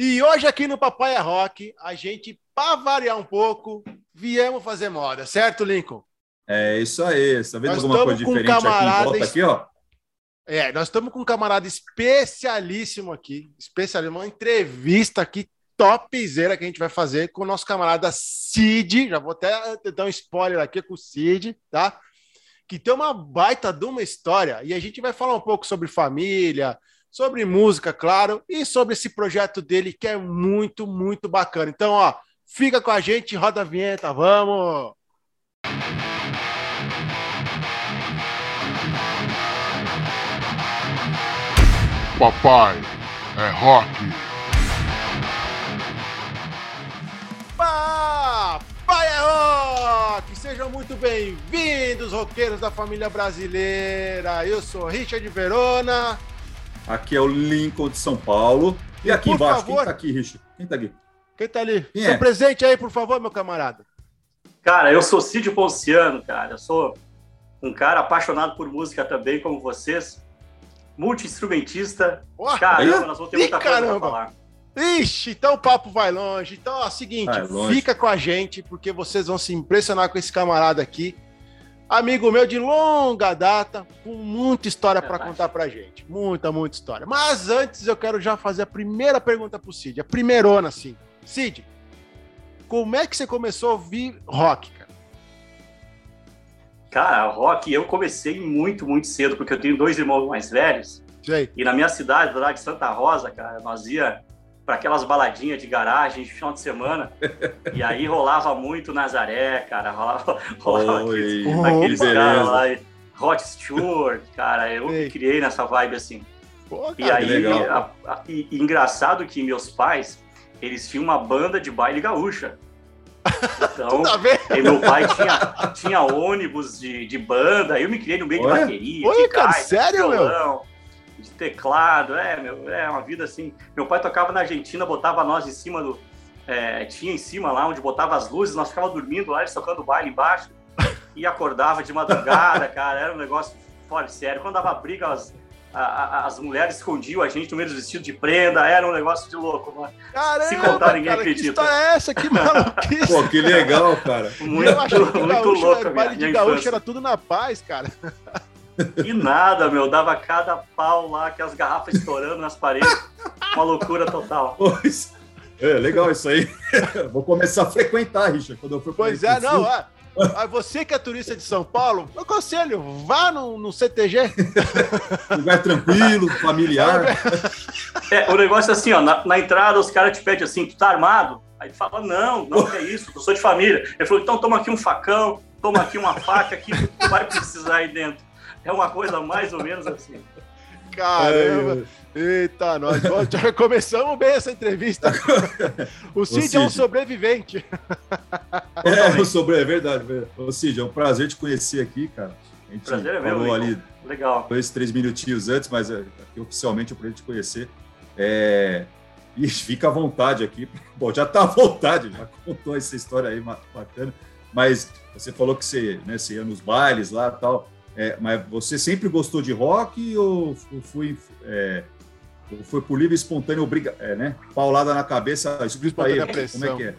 E hoje aqui no Papai é Rock, a gente, para variar um pouco, viemos fazer moda, certo, Lincoln? É isso aí. Você tá vendo nós alguma coisa diferente um aqui em volta aqui, ó? É, nós estamos com um camarada especialíssimo aqui, especialíssimo, uma entrevista aqui topzera que a gente vai fazer com o nosso camarada Cid. Já vou até dar um spoiler aqui com o Cid, tá? Que tem uma baita de uma história e a gente vai falar um pouco sobre família, sobre música, claro, e sobre esse projeto dele que é muito, muito bacana. Então, ó, fica com a gente, roda a vinheta, vamos! Papai é rock. Papai é rock! Sejam muito bem-vindos, roqueiros da família brasileira. Eu sou Richard Verona. Aqui é o Lincoln de São Paulo. E, aqui embaixo, favor, quem tá aqui, Richard? Quem tá aqui? Quem tá ali? Quem Seu é? presente aí, por favor, meu camarada. Cara, eu sou Cid Ponciano, cara. Eu sou um cara apaixonado por música também, como vocês. Multi-instrumentista. Caramba, nós vamos ter muita coisa pra falar. Ixi, então o papo vai longe. Então, é o seguinte, fica com a gente, porque vocês vão se impressionar com esse camarada aqui amigo meu de longa data, com muita história para contar pra gente. Muita, muita história. Mas antes eu quero já fazer a primeira pergunta pro Cid, a primeirona, assim. Cid, como é que você começou a ouvir rock, cara? Cara, rock eu comecei muito, muito cedo, porque eu tenho dois irmãos mais velhos. Sei. E na minha cidade, lá de Santa Rosa, cara, nós ia para aquelas baladinhas de garagem de final de semana. e aí rolava muito Nazaré, cara. Rolava, rolava Oi, aqueles, aqueles caras lá. Rod Stewart, cara. Eu Ei. me criei nessa vibe assim. Pô, cara, e aí, a, a, e, e engraçado que meus pais, eles tinham uma banda de baile gaúcha. Então, meu pai tinha, tinha ônibus de, de banda, eu me criei no meio Oi? de bateria. Oi, de cara, sério, meu? De teclado, é, meu, é uma vida assim. Meu pai tocava na Argentina, botava nós em cima do. É, tinha em cima lá onde botava as luzes, nós ficava dormindo lá, eles tocando baile embaixo, e acordava de madrugada, cara, era um negócio fora sério. Quando dava briga, as, a, a, as mulheres escondiam a gente no meio dos vestidos de prenda, era um negócio de louco, mano. Caramba, Se contar, ninguém cara, acredita. Que é essa? Que maluquice. Pô, que legal, cara. Muito, Eu achei que muito gaúcho, louco. Baile de gaúcho era tudo na paz, cara. E nada, meu, dava cada pau lá, que as garrafas estourando nas paredes. Uma loucura total. Pois. É, legal isso aí. Vou começar a frequentar, Richard, quando eu for Pois é, não, é. Você que é turista de São Paulo, eu aconselho, vá no, no CTG. Lugar tranquilo, familiar. É, o negócio é assim, ó, na, na entrada os caras te pedem assim, tu tá armado? Aí tu fala, não, não é isso, eu sou de família. Ele falou, então toma aqui um facão, toma aqui uma faca que tu vai precisar aí dentro. É uma coisa mais ou menos assim. Caramba! Eita, nós já começamos bem essa entrevista. O Cid, Cid, é um sobrevivente. É, o sobre... é verdade. Ô Cid, é um prazer te conhecer aqui, cara. A gente prazer é falou meu, ali Legal. dois, três minutinhos antes, mas é, aqui oficialmente é um prazer te conhecer. É... E fica à vontade aqui. Bom, já está à vontade, já contou essa história aí bacana. Mas você falou que você, né, você ia nos bailes lá e tal. É, mas você sempre gostou de rock ou foi, é, foi por livre espontâneo obriga, é, né? Paulada na cabeça, isso para ele. Como é que é?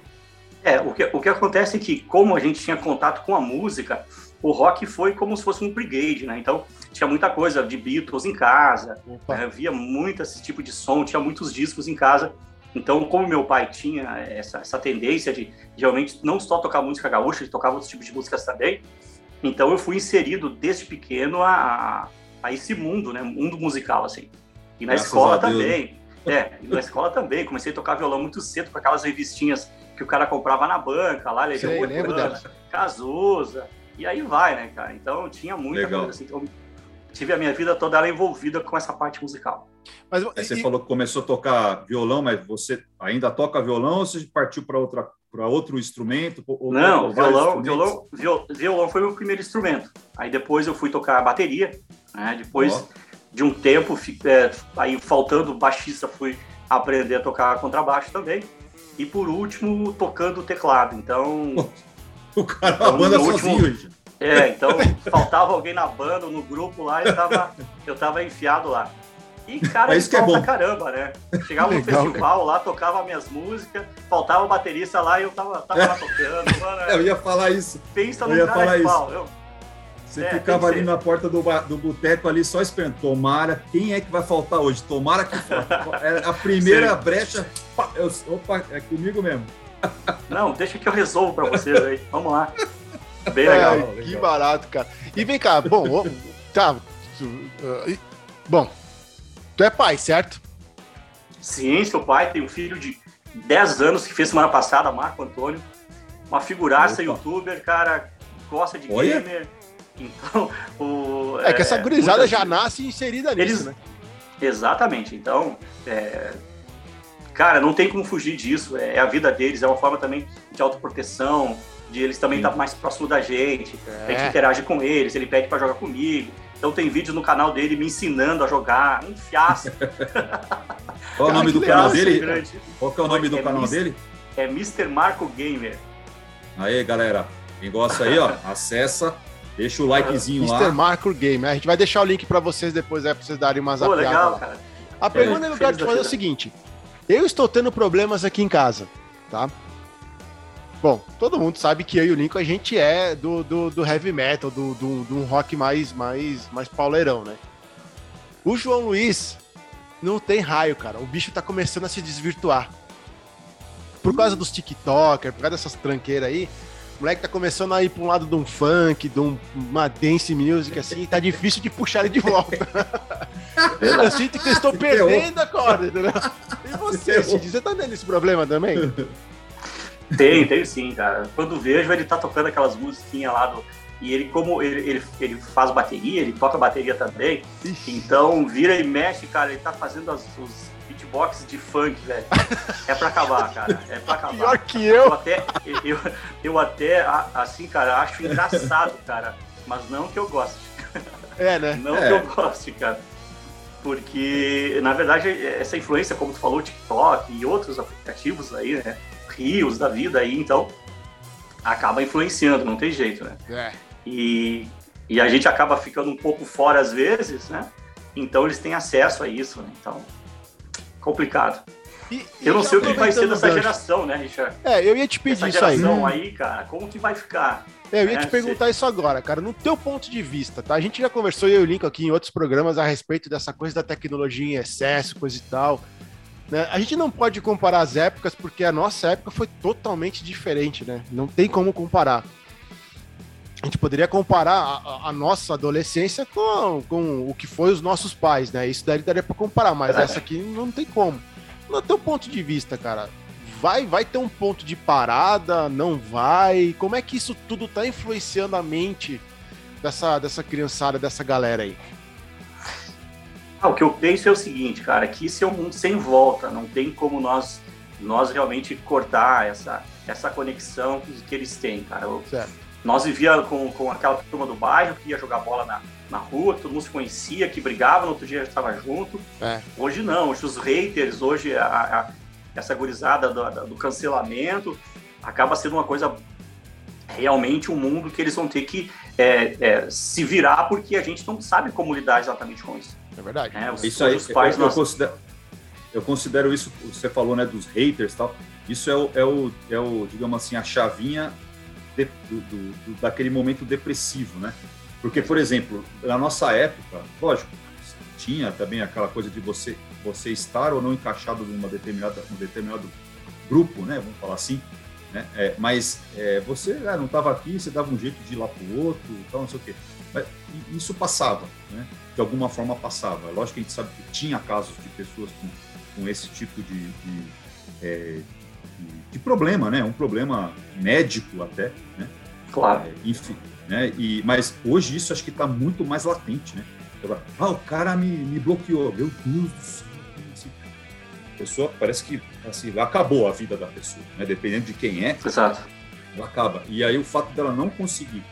É, o que, o que acontece é que, como a gente tinha contato com a música, o rock foi como se fosse um brigade, né? Então, tinha muita coisa de Beatles em casa, né? via muito esse tipo de som, tinha muitos discos em casa. Então, como meu pai tinha essa, essa tendência de, de realmente não só tocar música gaúcha, ele tocava outros tipos de músicas também, então eu fui inserido desde pequeno a, a esse mundo, né? Mundo musical, assim. E na Graças escola também. É, e na escola também. Comecei a tocar violão muito cedo com aquelas revistinhas que o cara comprava na banca, lá, Legião Urbana, Cazuza. E aí vai, né, cara? Então tinha muita Legal. coisa assim. Então, tive a minha vida toda ela envolvida com essa parte musical. Mas, você e... falou que começou a tocar violão, mas você ainda toca violão ou você partiu para outra para outro instrumento? Ou Não, violão, violão, violão, foi o meu primeiro instrumento. Aí depois eu fui tocar bateria, né? Depois oh. de um tempo, é, aí faltando baixista, fui aprender a tocar contrabaixo também. E por último, tocando teclado. Então. O cara, então, a banda sozinho, último, É, então faltava alguém na banda, no grupo lá, eu tava, eu tava enfiado lá. E, cara, isso que é bom. caramba, né? Chegava no Legal, festival lá, tocava minhas músicas, faltava o baterista lá e eu tava, tava lá tocando. Mano, Eu ia falar isso. pensa eu no ia cara falar de isso. pau. Eu, Você É, ficava ali ser. na porta do, do boteco ali só esperando. Tomara, quem é que vai faltar hoje? Tomara que. É a primeira Sim. brecha. pá, eu- opa, é comigo mesmo. não, deixa que eu resolvo pra vocês aí. Vamos lá. Bem legal. Ai, legal. que barato, cara. E vem cá, bom, tá. uh, e- bom, tu é pai, certo? Sim, seu pai tem um filho de 10 anos que fez semana passada, Marco Antônio. Uma figuraça Opa. youtuber, cara, gosta de Olha. gamer. Então, o, É, que essa gurizada muitas- já nasce inserida nisso, Eles- né? Exatamente. Então, é, cara, não tem como fugir disso. É, é a vida deles, é uma forma também de autoproteção, de eles também estar mais próximo da gente. A gente É. interage com eles, ele pede pra jogar comigo. Então tem vídeos no canal dele me ensinando a jogar, um fiasco. Qual é o nome do canal dele? grande. Qual que é o nome do É canal dele? É Mr. Marco Gamer. Aí, galera. Quem gosta aí, ó, acessa, deixa o likezinho Mr. lá. Marco Game. A gente vai deixar o link pra vocês depois, é, pra vocês darem umas Pô, apiadas legal, lá. cara. A pergunta É, que eu quero te fazer é o seguinte: eu estou tendo problemas aqui em casa, tá? Bom, todo mundo sabe que eu e o Lincoln a gente é do, do, do heavy metal, do, do, do um rock mais, mais, mais pauleirão, né? O João Luiz não tem raio, cara. O bicho tá começando a se desvirtuar. Por causa dos TikTokers, por causa dessas tranqueiras aí, o moleque tá começando a ir pra um lado de um funk, de um- uma dance music, assim, e tá difícil de puxar ele de volta. Eu sinto que eu estou perdendo a corda, entendeu? E você, Cid, você tá tendo esse problema também? Tem, tem sim, cara. Quando vejo, ele tá tocando aquelas musiquinhas lá do. E ele, como ele, ele, ele faz bateria, ele toca bateria também. Então, vira e mexe, cara. Ele tá fazendo as, os beatbox de funk, velho. É pra acabar, cara. É pra acabar. Pior que Eu eu. até, eu, eu até, assim, cara, acho engraçado, cara. Mas não que eu goste. É, né? Não É. que eu goste, cara. Porque, na verdade, essa influência, como tu falou, o TikTok e outros aplicativos aí, né? Rios da vida aí, então, acaba influenciando, não tem jeito, né? É. E, e a gente acaba ficando um pouco fora às vezes, né? Então eles têm acesso a isso, né? Então, complicado. E- Eu não sei o que vai ser dessa geração, né, Richard? É, eu ia te pedir Essa isso aí. geração aí, cara, como que vai ficar? É, eu ia É, te perguntar isso agora, cara, no teu ponto de vista, tá? A gente já conversou, eu e o Lincoln aqui em outros programas a respeito dessa coisa da tecnologia em excesso, coisa e tal. Né? A gente não pode comparar as épocas, porque a nossa época foi totalmente diferente, né? Não tem como comparar. A gente poderia comparar a, a- nossa adolescência com, com o que foi os nossos pais, né? Isso daí daria pra comparar, mas essa aqui não tem como. No teu ponto de vista, cara, vai, vai ter um ponto de parada, não vai? Como é que isso tudo tá influenciando a mente dessa, dessa criançada, dessa galera aí? Ah, o que eu penso é o seguinte, cara, que isso é um mundo sem volta, não tem como nós nós realmente cortar essa, essa conexão que, eles têm, cara. Eu- nós vivíamos com, com aquela turma do bairro que ia jogar bola na, na rua, que todo mundo se conhecia, que brigava, no outro dia já estava junto. É. Hoje não, hoje os haters, hoje a, a- essa gurizada do, do cancelamento acaba sendo uma coisa realmente um mundo que eles vão ter que é, é, se virar porque a gente não sabe como lidar exatamente com isso. É verdade. né? Os, Isso aí, os pais eu, eu considero, eu considero isso, você falou, né, dos haters e tal, isso é o, é o, é o digamos assim, a chavinha de- do, do- do- daquele momento depressivo, né? Porque, por exemplo, na nossa época, lógico, tinha também aquela coisa de você, você estar ou não encaixado numa determinada, um determinado grupo, né? Vamos falar assim. Né? É, mas é, você ah, não estava aqui, você dava um jeito de ir lá para o outro, tal, não sei o quê. Mas isso passava, né? de alguma forma passava. Lógico que a gente sabe que tinha casos de pessoas com, com esse tipo de, de, é, de- de problema, né? Um problema médico até, né? Claro. É, enfim, né? E, mas hoje isso acho que está muito mais latente, né? Ah, o cara me, me bloqueou. Meu Deus do céu. como assim? A pessoa parece que assim, acabou a vida da pessoa, né? Dependendo de quem é, Exato. ela acaba. E aí o fato dela não conseguir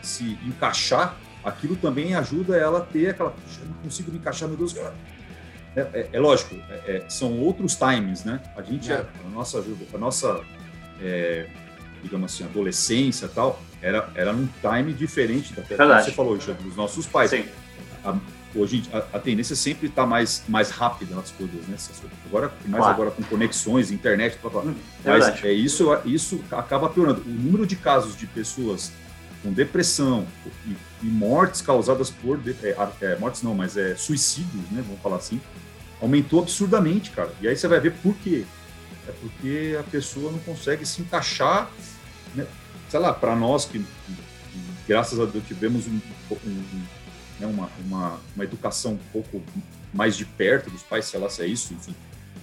se encaixar, aquilo também ajuda ela a ter aquela, "Puxa, eu não consigo me encaixar, meu Deus. É, é- é lógico, é- é- são outros times, né? A gente, É. a nossa ajuda, a nossa, é, digamos assim, adolescência e tal, era, era num time diferente da Verdade. você falou, já, dos nossos pais. Sim. hoje a, a tendência sempre está mais, mais rápida nas coisas, né? Agora, mais claro. agora com conexões, internet, blá, blá. Hum, é mas é, isso, isso acaba piorando. O número de casos de pessoas com depressão e, e mortes causadas por é, é, mortes não, mas é suicídios, né? Vamos falar assim, aumentou absurdamente, cara. E aí você vai ver por quê. É porque a pessoa não consegue se encaixar, né? sei lá, para nós que, que, graças a Deus tivemos um, um, né, uma, uma, uma educação um pouco mais de perto dos pais, sei lá se é isso, enfim.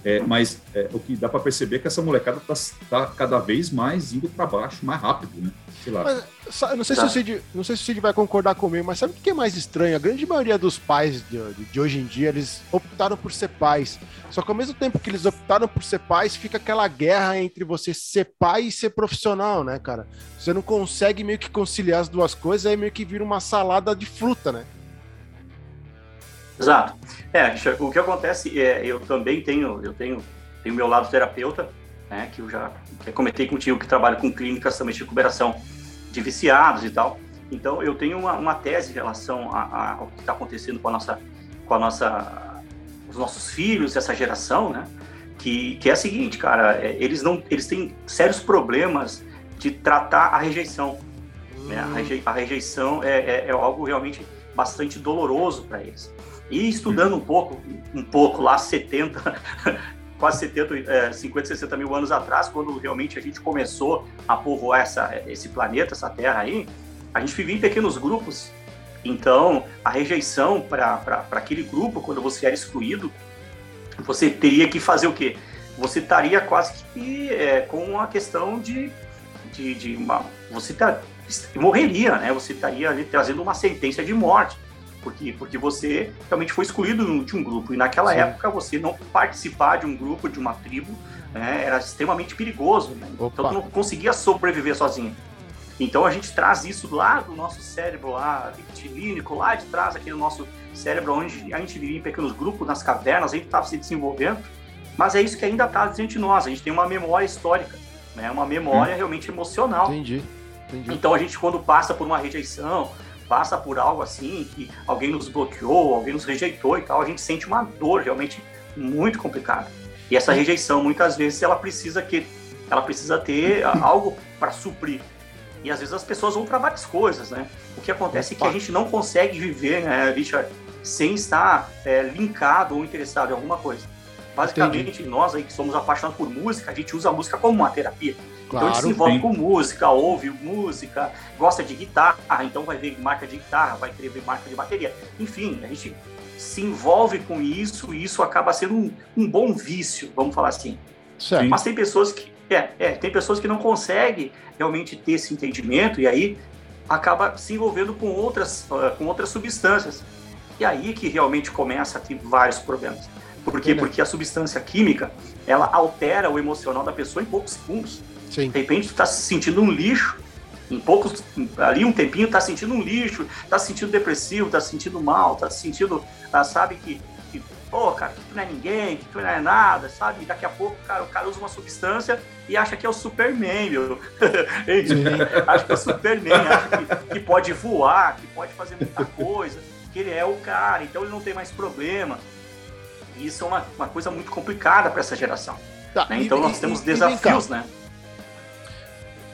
É, mas é, o que dá para perceber é que essa molecada está tá cada vez mais indo para baixo, mais rápido, né? Sei lá. Mas, não, sei tá. se o Cid, não sei se o Cid vai concordar comigo, mas sabe o que é mais estranho? A grande maioria dos pais de, de, hoje em dia, eles optaram por ser pais. Só que ao mesmo tempo que eles optaram por ser pais, fica aquela guerra entre você ser pai e ser profissional, né, cara? Você não consegue meio que conciliar as duas coisas, aí meio que vira uma salada de fruta, né? Exato. É, o que acontece é, eu também tenho, eu tenho, tenho meu lado terapeuta, né, que eu já que comentei contigo, que trabalho com clínicas também de recuperação de viciados e tal. Então, eu tenho uma, uma tese em relação a, a, ao que está acontecendo com a nossa, com a nossa, os nossos filhos, essa geração, né? Que, que é a seguinte, cara, é, eles não, eles têm sérios problemas de tratar a rejeição. Né? A, a, rejeição é, é, é algo realmente bastante doloroso para eles. E estudando um pouco, um pouco lá, 70, quase 70, é, 50, 60 mil anos atrás, quando realmente a gente começou a povoar essa, esse planeta, essa terra aí, a gente vivia em pequenos grupos. Então, a rejeição para aquele grupo, quando você era excluído, você teria que fazer o quê? Você estaria quase que é, com a questão de, de, de uma. Você tá, morreria, né? Você estaria ali trazendo uma sentença de morte porque, porque você realmente foi excluído de um grupo. E naquela Sim. época, você não participar de um grupo, de uma tribo, né, era extremamente perigoso. Né? Então, tu não conseguia sobreviver sozinho. Então, a gente traz isso lá do nosso cérebro, lá, reptilínico, lá de trás, aqui do nosso cérebro, onde a gente vivia em pequenos grupos, nas cavernas, a gente estava se desenvolvendo. Mas é isso que ainda está dentro de nós. A gente tem uma memória histórica, né? uma memória hum. realmente emocional. Entendi. Entendi. Então, a gente, quando passa por uma rejeição, passa por algo assim, que alguém nos bloqueou, alguém nos rejeitou e tal, a gente sente uma dor realmente muito complicada. E essa rejeição, muitas vezes, ela precisa que ela precisa ter algo para suprir. E às vezes as pessoas vão para várias coisas, né? O que acontece é que a gente não consegue viver, né, Richard, sem estar é, linkado ou interessado em alguma coisa. Basicamente, Entendi. nós aí que somos apaixonados por música, a gente usa a música como uma terapia. Claro, então gente se envolve com música, ouve música, gosta de guitarra, então vai ver marca de guitarra, vai querer ver marca de bateria. Enfim, a gente se envolve com isso e isso acaba sendo um, um bom vício, vamos falar assim. Certo. Mas tem pessoas que é, é, tem pessoas que não conseguem realmente ter esse entendimento e aí acaba se envolvendo com outras, uh, com outras substâncias. E aí que realmente começa a ter vários problemas. Por quê? Porque a substância química, ela altera o emocional da pessoa em poucos segundos. Sim. De repente, tu tá se sentindo um lixo, em poucos, ali um tempinho, tá sentindo um lixo, tá se sentindo depressivo, tá se sentindo mal, tá se sentindo, ah, sabe, que, que, pô, cara, que tu não é ninguém, que tu não é nada, sabe? E daqui a pouco, cara, o cara usa uma substância e acha que é o Superman, meu. acha que é o Superman, acha que, que pode voar, que pode fazer muita coisa, que ele é o cara, então ele não tem mais problema. E isso é uma, uma coisa muito complicada para essa geração. Tá, né? Então e, nós temos e, desafios, né?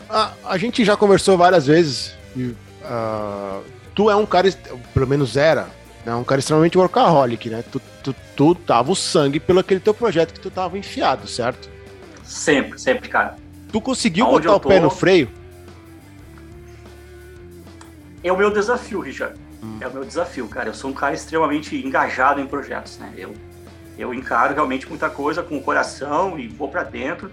A, a gente já conversou várias vezes. E, uh, tu é um cara, pelo menos era, né, um cara extremamente workaholic, né? Tu, tu, tu tava o sangue pelo aquele teu projeto que tu tava enfiado, certo? Sempre, sempre, cara. Tu conseguiu Aonde botar o tô... pé no freio? É o meu desafio, Richard. Hum. É o meu desafio, cara. Eu sou um cara extremamente engajado em projetos, né? Eu, eu encaro realmente muita coisa com o coração e vou para dentro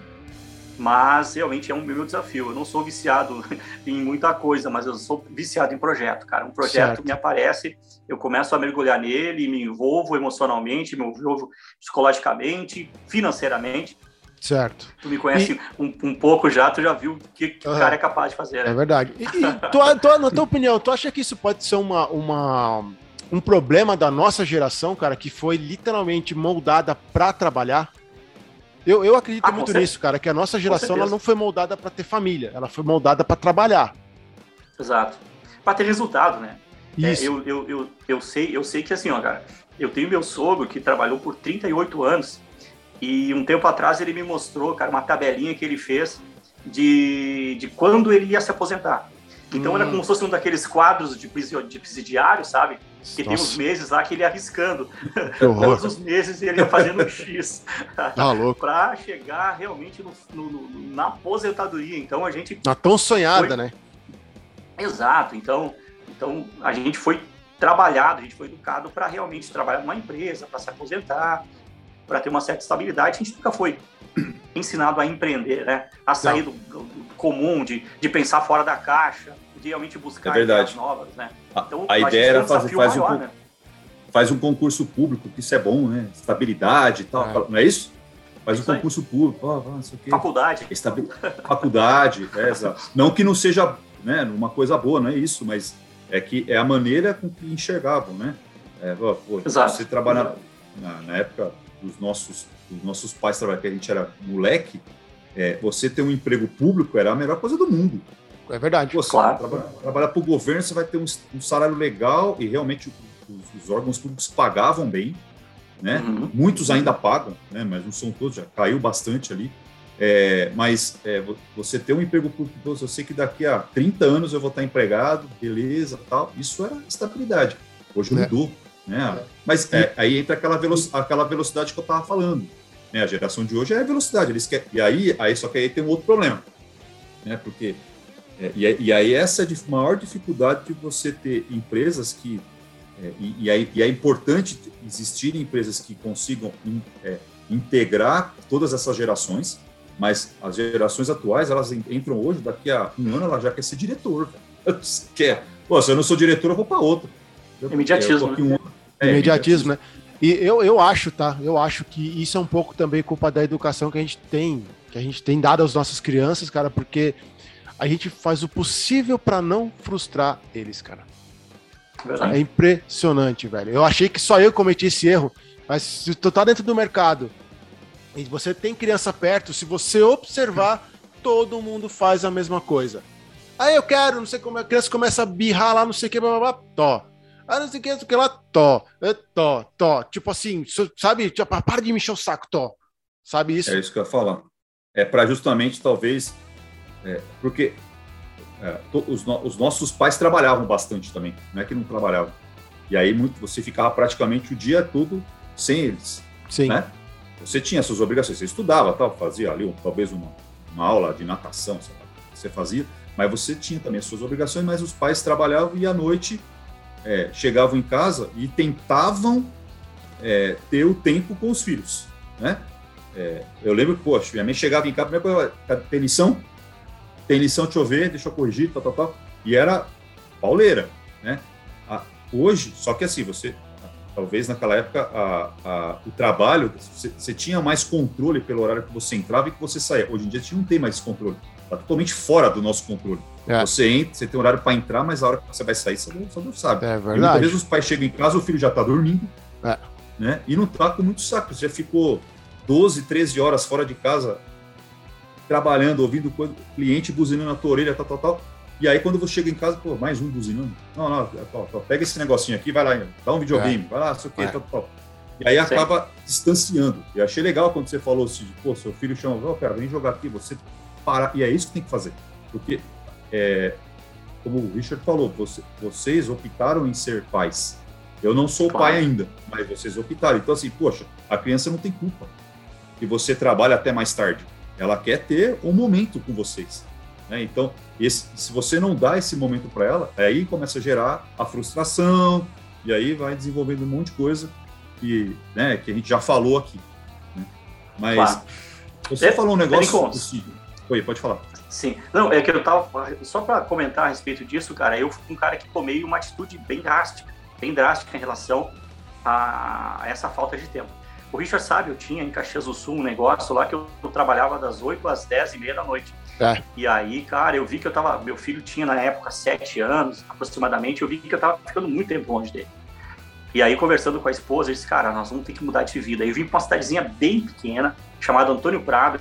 mas realmente é um meu desafio. Eu não sou viciado em muita coisa, mas eu sou viciado em projeto, cara. Um projeto certo. me aparece, eu começo a mergulhar nele, me envolvo emocionalmente, me envolvo psicologicamente, financeiramente. Certo. Tu me conhece e... um, um, pouco já, tu já viu o que, que uhum. o cara é capaz de fazer. Né? É verdade. E, e tu, tu, na tua opinião, tu acha que isso pode ser uma, uma, um problema da nossa geração, cara, que foi literalmente moldada para trabalhar? Eu, eu acredito ah, muito certeza. nisso, cara, que a nossa geração ela não foi moldada para ter família, ela foi moldada para trabalhar. Exato. Para ter resultado, né? É, eu, eu, eu, eu, sei, eu sei que assim, ó, cara, eu tenho meu sogro que trabalhou por 38 anos e um tempo atrás ele me mostrou, cara, uma tabelinha que ele fez de, de quando ele ia se aposentar. Então hum. era como se fosse um daqueles quadros de, de presidiário, sabe? Que Nossa. tem uns meses lá que ele ia arriscando. Todos os meses ele ia fazendo um X. Tá para chegar realmente no, no, no, na aposentadoria. Então a gente. Na tão sonhada, foi... né? Exato. Então, então a gente foi trabalhado, a gente foi educado para realmente trabalhar numa empresa, para se aposentar, para ter uma certa estabilidade. A gente nunca foi ensinado a empreender, né? A sair do, do, comum, de, de pensar fora da caixa, realmente buscar é ideias novas, né? Então, a, a ideia era fazer faz, maior, um, né? faz um concurso público, que isso é bom, né? Estabilidade e tal, é. não é isso? Faz isso um concurso aí. público, oh, não sei o quê. Faculdade. Estabil... Faculdade, é, exato. Não que não seja né, uma coisa boa, não é isso, mas é que é a maneira com que enxergavam, né? É, pô, Exato. Você trabalha na, na, época dos nossos, dos nossos pais, que a gente era moleque, é, você ter um emprego público era a melhor coisa do mundo. É verdade. Você claro. trabalhar, trabalhar para o governo, você vai ter um, um salário legal e realmente os, os, órgãos públicos pagavam bem, né? Uhum. Muitos ainda pagam, né? Mas não são todos, já caiu bastante ali. É, mas é, você ter um emprego público, eu sei que daqui a 30 anos eu vou estar empregado, beleza, tal. Isso era estabilidade. Hoje é. mudou, né? Mas é, aí entra aquela, veloc aquela velocidade que eu estava falando. Né? A geração de hoje é a velocidade. Eles querem, e aí, aí, só que aí tem um outro problema, né? Porque é, e, e, aí essa é a maior dificuldade de você ter empresas que é, e, e, aí, e, é importante existirem empresas que consigam in, é, integrar todas essas gerações mas as gerações atuais, elas entram hoje, daqui a um ano ela já quer ser diretor. Quer. Pô, se eu não sou diretor, eu vou para outra. Imediatismo. Né? Um... É, imediatismo, né? E eu, eu acho, tá? Eu acho que isso é um pouco também culpa da educação que a gente tem, que a gente tem dado às nossas crianças, cara, porque a gente faz o possível para não frustrar eles, cara. Verdade. É impressionante, velho. Eu achei que só eu cometi esse erro, mas se tu tá dentro do mercado e você tem criança perto, se você observar, todo mundo faz a mesma coisa. Aí eu quero, não sei como a criança começa a birrar lá, não sei o que, blá, blá, blá, tó. Ah, não sei o que, não sei o que lá, tó, é, tó, tó. Tipo assim, sabe? Tipo, para de me encher o saco, tó. Sabe isso? É isso que eu ia falar. É para justamente, talvez, é, porque é, os, no, os, nossos pais trabalhavam bastante também, não é que não trabalhavam. E aí muito, você ficava praticamente o dia todo sem eles. Sim. Né? Você tinha suas obrigações, você estudava, tal, fazia ali talvez uma, uma aula de natação, você fazia, mas você tinha também as suas obrigações, mas os pais trabalhavam e à noite é, chegavam em casa e tentavam é, ter o tempo com os filhos, né? É, eu lembro que, poxa, minha mãe chegava em casa, primeira coisa, tem lição? Tem lição, deixa eu ver, deixa eu corrigir, tal, tal, tal. E era pauleira, né? hoje, só que assim, você talvez naquela época a, a, o trabalho, você, você, tinha mais controle pelo horário que você entrava e que você saía. Hoje em dia a gente não tem mais controle. Está totalmente fora do nosso controle. É. Você entra, você tem horário para entrar, mas a hora que você vai sair, você não, não sabe. É verdade. E muitas vezes os pais chegam em casa, o filho já está dormindo, é. né? E não está com muito saco. Você já ficou 12, 13 horas fora de casa, trabalhando, ouvindo coisa, cliente buzinando na tua orelha, tal, tal, tal e aí, quando você chega em casa, pô, mais um buzinando. Não, não, ó, ó, pega esse negocinho aqui, vai lá, dá um videogame, é. vai lá, sei o quê, é. tal, tal. E aí acaba distanciando. E achei legal quando você falou assim, pô, seu filho chama, oh, cara, vem jogar aqui, você para. E é isso que tem que fazer. Porque, é, como o Richard falou, você, vocês optaram em ser pais. Eu não sou pai ainda, mas vocês optaram. Então, assim, poxa, a criança não tem culpa que você trabalha até mais tarde. Ela quer ter um momento com vocês. Né? Então, esse, se você não dá esse momento para ela, aí começa a gerar a frustração, e aí vai desenvolvendo um monte de coisa que, né, que a gente já falou aqui. Né? Mas claro. você é, falou um negócio. Oi, pode falar. Sim, não, é que eu tava. Só para comentar a respeito disso, cara, eu fui um cara que tomei uma atitude bem drástica, bem drástica em relação a essa falta de tempo. O Richard sabe, eu tinha em Caxias do Sul um negócio lá que eu, eu trabalhava das 8 às 10 e meia da noite. É. E aí, cara, eu vi que eu tava. Meu filho tinha na época 7 anos, aproximadamente, eu vi que eu tava ficando muito tempo longe dele. E aí, conversando com a esposa, eu disse, cara, nós vamos ter que mudar de vida. Eu vim para uma cidadezinha bem pequena, chamada Antônio Prado,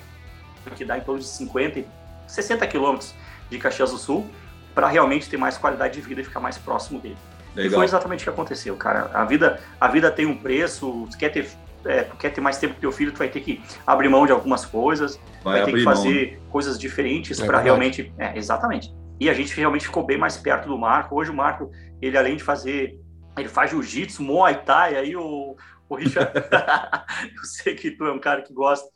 que dá em torno de 50, 60 quilômetros de Caxias do Sul, para realmente ter mais qualidade de vida e ficar mais próximo dele. Legal. E foi exatamente o que aconteceu, cara. A vida, a vida tem um preço, quer ter é, tu quer ter mais tempo com teu filho, tu vai ter que abrir mão de algumas coisas, vai, vai ter que fazer mão. coisas diferentes é para realmente. É, exatamente. E a gente realmente ficou bem mais perto do Marco. Hoje o Marco, ele além de fazer. Ele faz jiu-jitsu, muay thai, aí o, o Richard. eu sei que tu é um cara que gosta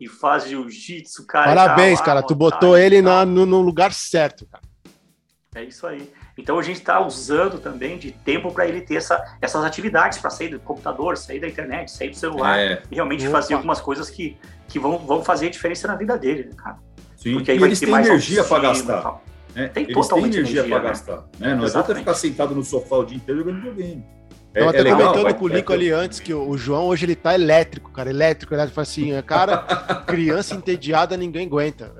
e faz jiu-jitsu, cara. Parabéns, tá cara. Tu botou ele na, no, no lugar certo, cara. É isso aí. Então a gente está usando também de tempo para ele ter essa, essas atividades, para sair do computador, sair da internet, sair do celular é. e realmente Opa. fazer algumas coisas que, que vão, vão fazer diferença na vida dele, né, cara? Sim, Porque aí e vai eles ter têm mais energia para gastar. Né? Tem eles têm energia, para né? gastar. Né? Não adianta ficar sentado no sofá o dia inteiro jogando videogame. É, eu é até legal, comentando vai, com o Lico ali antes que o, João hoje ele tá elétrico, cara, elétrico, elétrico, assim, é, cara, criança entediada ninguém aguenta.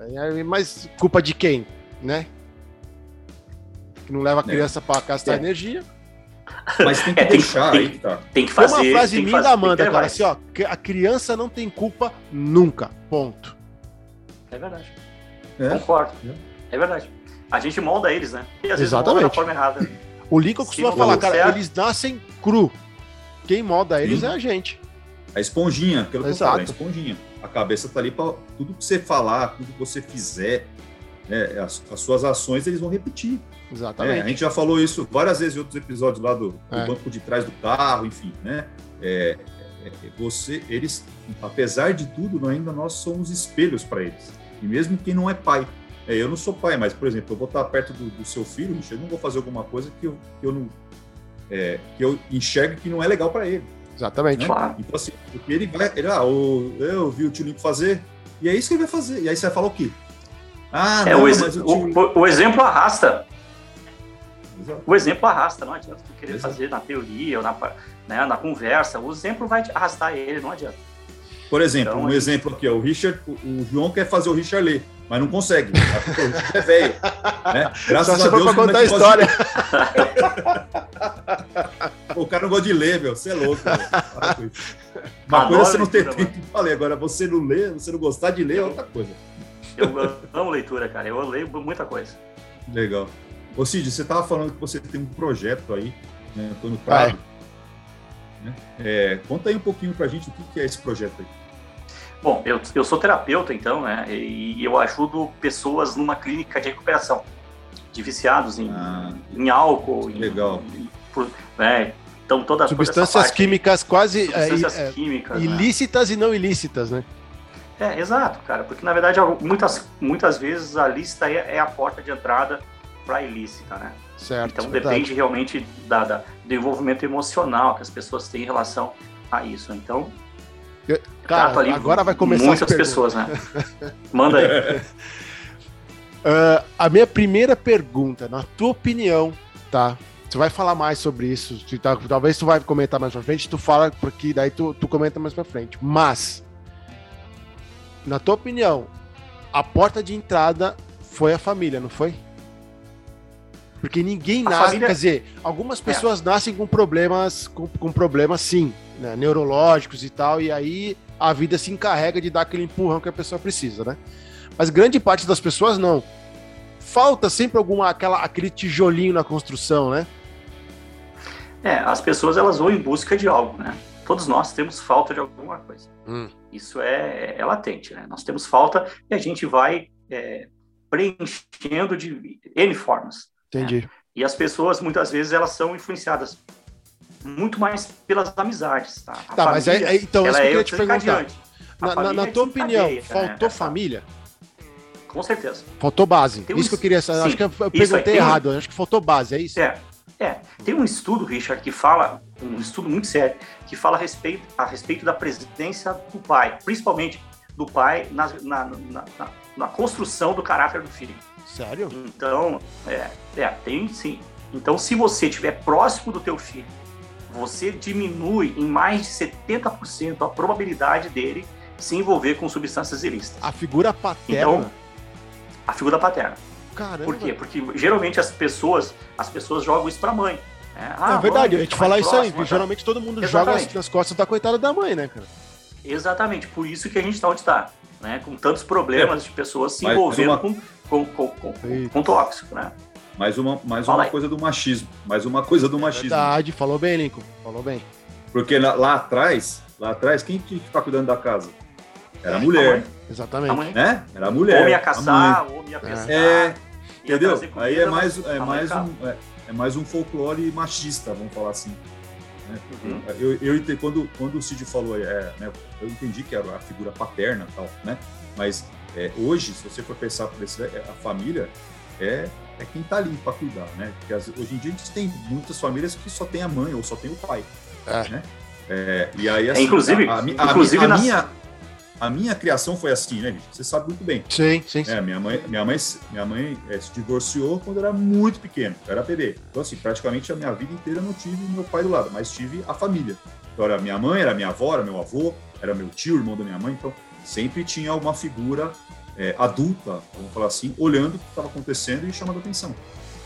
Mas culpa de quem, né? Que não leva a é. criança é. para gastar é. energia. Mas tem que é, deixar tem, aí, tem, tá? Tem que fazer. Tem uma frase minha da Amanda, cara, assim, ó, a criança não tem culpa nunca, ponto. É verdade. É. Concordo. É. é verdade. A gente molda eles, né? E às Exatamente. vezes da forma errada. O Lincoln costuma falar, cara, certo. eles nascem cru. Quem molda eles Sim. é a gente. A esponjinha, pelo que eu falo, a esponjinha. A cabeça tá ali para tudo que você falar, tudo que você fizer, né, as, as suas ações eles vão repetir. Exatamente. É, a gente já falou isso várias vezes em outros episódios lá do, do é. banco de trás do carro, enfim, né? É, é, é você, eles, apesar de tudo, ainda nós somos espelhos para eles. E mesmo quem não é pai, é, eu não sou pai, mas por exemplo, eu vou estar perto do, do seu filho, eu não vou fazer alguma coisa que eu, que eu não é, que eu enxergue que não é legal para ele. Exatamente. Né? Então assim, porque ele vai, ele, ah, eu, eu vi o tio Limpo fazer e é isso que ele vai fazer. E aí você vai falar o quê? Ah, é, não, o, ex o, o, o, exemplo arrasta. O exemplo arrasta, não adianta tu querer Exato. fazer na teoria ou na, né, na conversa. O exemplo vai arrastar ele, não adianta. Por exemplo, então, um exemplo aqui, ó, o Richard, o João quer fazer o Richard ler, mas não consegue, porque o Richard é velho. Né? Graças Só a Deus. Pra contar a história. De... o cara não gosta de ler, meu, você é louco. Uma coisa você não tem tempo de ler, agora você não lê, você não gostar de ler é outra coisa. Eu amo leitura, cara, eu leio muita coisa. Legal. Ô Cid, você estava falando que você tem um projeto aí, né, Antônio Prado. Né? É, conta aí um pouquinho para a gente o que, que é esse projeto aí. Bom, eu, eu sou terapeuta, então, né, e eu ajudo pessoas numa clínica de recuperação de viciados em, ah, em álcool. Legal. Em, por, né, então, toda, substâncias toda químicas quase substâncias é, químicas, né? ilícitas né? e não ilícitas, né? É, exato, cara, porque na verdade muitas, muitas vezes a lista é, é a porta de entrada para ilícita, né? Certo, então verdade. depende realmente da, da, do envolvimento emocional que as pessoas têm em relação a isso. Então, eu, cara, ali agora vai começar muitas pessoas, né? Manda aí. Uh, a minha primeira pergunta, na tua opinião, tá? Tu vai falar mais sobre isso, tá, talvez tu vai comentar mais pra frente, tu fala, porque daí tu, tu comenta mais pra frente. Mas, na tua opinião, a porta de entrada foi a família, não foi? Porque ninguém a nasce, família... quer dizer, algumas é. pessoas é. nascem com problemas, com, com problemas sim, né, neurológicos e tal, e aí a vida se encarrega de dar aquele empurrão que a pessoa precisa, né? Mas grande parte das pessoas não. Falta sempre alguma aquela aquele tijolinho na construção, né? É, as pessoas elas vão em busca de algo, né? Todos nós temos falta de alguma coisa. Hum. Isso é, é, latente, né? Nós temos falta e a gente vai é, preenchendo de N formas. Entendi. Né? E as pessoas, muitas vezes, elas são influenciadas muito mais pelas amizades, tá? A tá, família, mas é, então, isso que eu queria te perguntar. Na, na, na tua opinião, cadeia, faltou né? família? Com certeza. Faltou base. Tem isso um... que eu queria saber. Acho que eu perguntei errado. Um... Acho que faltou base, é isso? É. É. Tem um estudo, Richard, que fala, um estudo muito sério, que fala a respeito, a respeito da presença do pai, principalmente do pai na, na, na, na construção do caráter do filho. Sério? Então, é, é, tem sim. Então, se você estiver próximo do teu filho, você diminui em mais de 70% a probabilidade dele se envolver com substâncias ilícitas. A figura paterna? Então, a figura paterna. Caramba. Por quê? Porque geralmente as pessoas, as pessoas jogam isso pra mãe. Né? Ah, é verdade, a gente fala isso próximo, aí. Tá? Geralmente todo mundo Exatamente. joga nas costas da coitada da mãe, né, cara? Exatamente, por isso que a gente está onde está, né? Com tantos problemas é. de pessoas se envolvendo uma... com com, com, com, com tóxico, né? Mais uma, mais uma coisa do machismo. Mais uma coisa do machismo. Verdade, falou bem, Lincoln. Falou bem. Porque lá, lá atrás, lá atrás, quem tinha que ficar cuidando da casa? Era a mulher. A Exatamente. A né? Era a mulher. Homem ia caçar, homem ia pescar. É. Entendeu? Aí é mais, é, mais um, é, é, mais um folclore machista, vamos falar assim. Né? Uhum. Eu, eu, quando, quando o Cid falou, é, né, eu entendi que era a figura paterna tal, né? Mas é, hoje, se você for pensar por esse, é, a família é, é quem está ali para cuidar, né? Porque as, hoje em dia a gente tem muitas famílias que só tem a mãe ou só tem o pai, é. né? É, e aí, assim, inclusive, a, a, a, inclusive a, nas... minha a minha criação foi assim, né, gente? Você sabe muito bem. Sim, sim. É, minha mãe, minha mãe, minha mãe é, se divorciou quando eu era muito pequeno, eu era bebê. Então, assim, praticamente a minha vida inteira eu não tive meu pai do lado, mas tive a família. Então, era minha mãe, era minha avó, era meu avô, era meu tio, irmão da minha mãe. Então, sempre tinha uma figura é, adulta, vamos falar assim, olhando o que estava acontecendo e chamando atenção.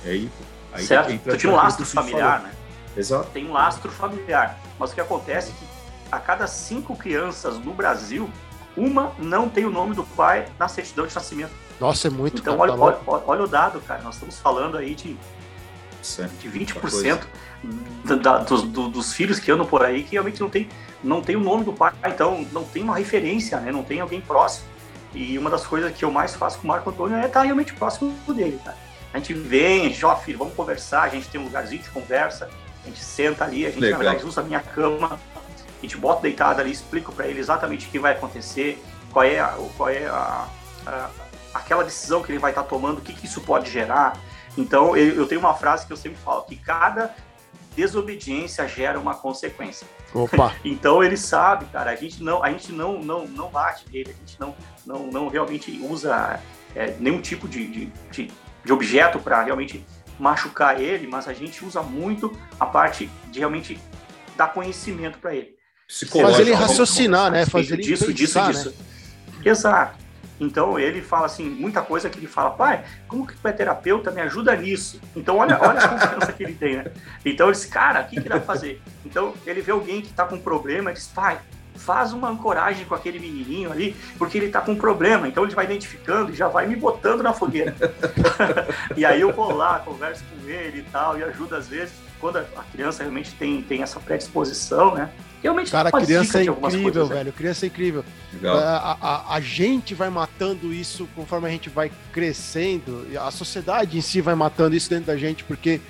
E aí, aí certo. entra tu tinha um lastro familiar, falou. né? Exato. Tem um lastro familiar. Mas o que acontece é que a cada cinco crianças no Brasil, uma não tem o nome do pai na certidão de nascimento. Nossa, é muito Então, olha, tá olha, olha, olha, o dado, cara. Nós estamos falando aí de, de 20% da, dos, do, dos filhos que andam por aí que realmente não tem, não tem o nome do pai. Então, não tem uma referência, né? Não tem alguém próximo. E uma das coisas que eu mais faço com o Marco Antônio é estar realmente próximo dele, cara. A gente vem, a gente, ó, filho, vamos conversar, a gente tem um lugarzinho de conversa, a gente senta ali, a gente, Legal. na verdade, usa a minha cama a gente bota deitado ali, explico para ele exatamente o que vai acontecer, qual é, a, qual é a, a, aquela decisão que ele vai estar tá tomando, o que, que isso pode gerar. Então, eu, tenho uma frase que eu sempre falo, que cada desobediência gera uma consequência. Opa. então ele sabe, cara, a gente não, a gente não, não, não bate nele, a gente não, não, não realmente usa é, nenhum tipo de, de, de, de objeto para realmente machucar ele, mas a gente usa muito a parte de realmente dar conhecimento para ele. Fazer ele raciocinar, né? Fazer ele disso, pensar, disso, disso. Né? Exato. Então ele fala assim, muita coisa que ele fala, pai, como que tu é terapeuta, me ajuda nisso. Então olha, olha a confiança que ele tem, né? Então ele diz, cara, o que, que dá pra fazer? Então ele vê alguém que tá com problema, ele diz, pai, faz uma ancoragem com aquele menininho ali, porque ele tá com problema. Então ele vai identificando e já vai me botando na fogueira. e aí eu vou lá, converso com ele e tal, e ajuda às vezes, quando a criança realmente tem, tem essa predisposição, né? Realmente Cara, a criança é incrível, coisas, né? velho. Criança é incrível. A, a, a, gente vai matando isso conforme a gente vai crescendo. A sociedade em si vai matando isso dentro da gente, porque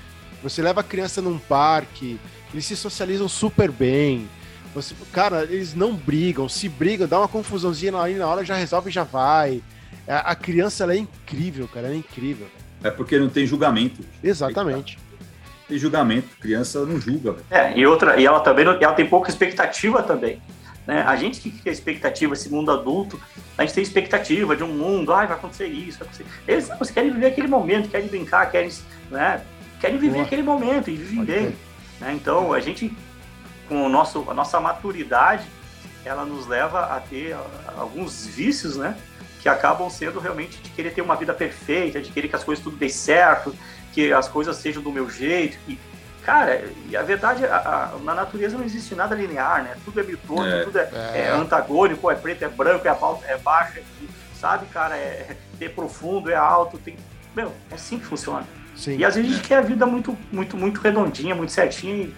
você leva a criança num parque, eles se socializam super bem. Você, cara, eles não brigam, se brigam, dá uma confusãozinha ali na hora, já resolve e já vai. A, a criança ela é incrível, cara, ela é incrível. É porque não tem julgamento. Exatamente tem julgamento, criança não julga. Véio. É, e outra, e ela também ela tem pouca expectativa também. Né? A gente que tem expectativa, esse mundo adulto, a gente tem expectativa de um mundo, ah, vai acontecer isso, vai acontecer. Eles, não, eles querem viver aquele momento, querem brincar, querem, né? querem viver aquele momento e vivem bem. Né? Então, a gente, com o nosso, a nossa maturidade, ela nos leva a ter alguns vícios, né? Que acabam sendo realmente de querer ter uma vida perfeita, de querer que as coisas tudo dê certo, que as coisas sejam do meu jeito. E, cara, e a verdade, a, a, na natureza não existe nada linear, né? Tudo é bitorto, é, tudo é, é. é, antagônico, é preto, é branco, é, alto, é baixo, é, sabe, cara? É, é profundo, é alto, tem. Meu, é assim que funciona. Sim. E às vezes a gente quer a vida muito, muito, muito redondinha, muito certinha, e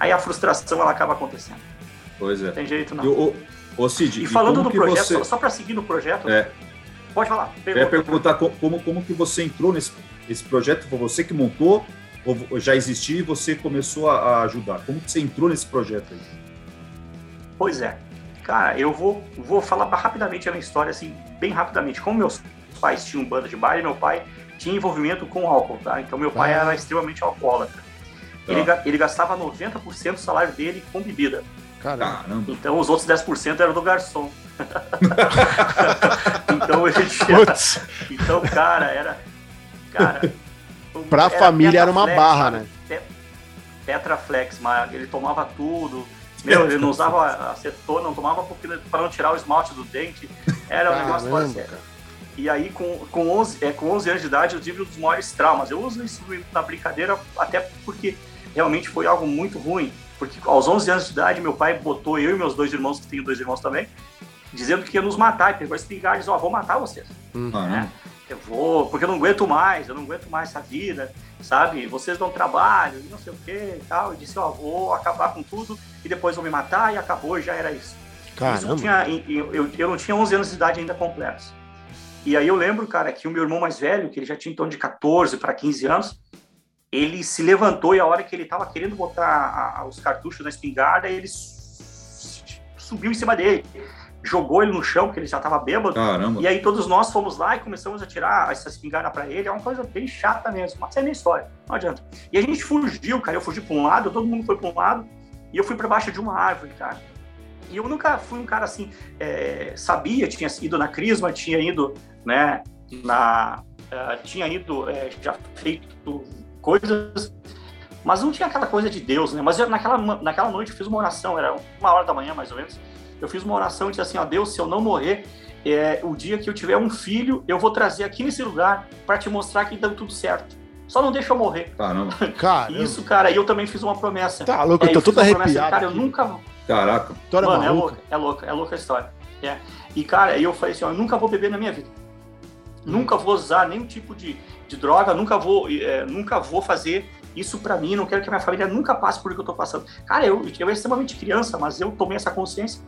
aí a frustração ela acaba acontecendo. Pois é. Não tem jeito, não. o, o Cid, e falando do projeto, você... só, só para seguir no projeto, é. pode falar. Pergunta. Eu ia perguntar como, como que você entrou nesse esse projeto foi você que montou ou já existia e você começou a, ajudar? Como que você entrou nesse projeto aí? Pois é. Cara, eu vou, vou falar rapidamente a minha história, assim, bem rapidamente. Como meus pais tinham banda de baile, meu pai tinha envolvimento com álcool, tá? Então meu pai ah. era extremamente alcoólatra. Ele, ah. ele gastava 90% do salário dele com bebida. Caramba. Então os outros 10% eram do garçom. então ele tinha... Então, cara, era Cara, pra era família era uma barra, sabe? né? Tetraflex, mas ele tomava tudo. Meu, ele não usava acetona, não tomava para não tirar o esmalte do dente. Era um negócio quase sério. E aí, com, com, 11, é, com 11 anos de idade, eu tive um dos maiores traumas. Eu uso isso na brincadeira até porque realmente foi algo muito ruim. Porque aos 11 anos de idade, meu pai botou eu e meus dois irmãos, que tenho dois irmãos também, dizendo que ia nos matar, e pegou a espingarda e disse, ó, vou matar vocês. Hum. Né? Eu vou, porque eu não aguento mais, eu não aguento mais essa vida, sabe? Vocês dão trabalho, e não sei o que e tal. Eu disse, ó, vou acabar com tudo e depois vou me matar, e acabou, e já era isso. Caramba. Isso tinha, eu, eu, eu não tinha 11 anos de idade ainda completos. E aí eu lembro, cara, que o meu irmão mais velho, que ele já tinha em torno de 14 para 15 anos, ele se levantou e a hora que ele estava querendo botar a, a, os cartuchos na espingarda, ele subiu em cima dele, jogou ele no chão, porque ele já estava bêbado. Caramba. E aí todos nós fomos lá e começamos a tirar essa espingarda para ele. É uma coisa bem chata mesmo, mas é minha história, não adianta. E a gente fugiu, cara. Eu fugi para um lado, todo mundo foi para um lado, e eu fui para baixo de uma árvore, cara. E eu nunca fui um cara assim, é, sabia, tinha ido na Crisma, tinha ido, né, na, uh, tinha ido, é, já feito coisas, mas não tinha aquela coisa de Deus, né? Mas eu, naquela, naquela noite eu fiz uma oração, era uma hora da manhã mais ou menos, eu fiz uma oração e disse assim, ó, Deus, se eu não morrer, é, o dia que eu tiver um filho, eu vou trazer aqui nesse lugar para te mostrar que deu tudo certo. Só não deixa eu morrer. Caramba. Caramba. Isso, cara, e eu também fiz uma promessa. Tá louco, eu É, tô fiz todo uma promessa, arrepiado. Cara, eu nunca, Caraca. História Mano, é louca, é louca, é louca a história. É. E, cara, eu falei assim, ó, eu nunca vou beber na minha vida. Nunca vou usar nenhum tipo de, de droga, nunca vou, é, nunca vou fazer isso pra mim, não quero que a minha família nunca passe por o que eu tô passando. Cara, eu, eu era extremamente criança, mas eu tomei essa consciência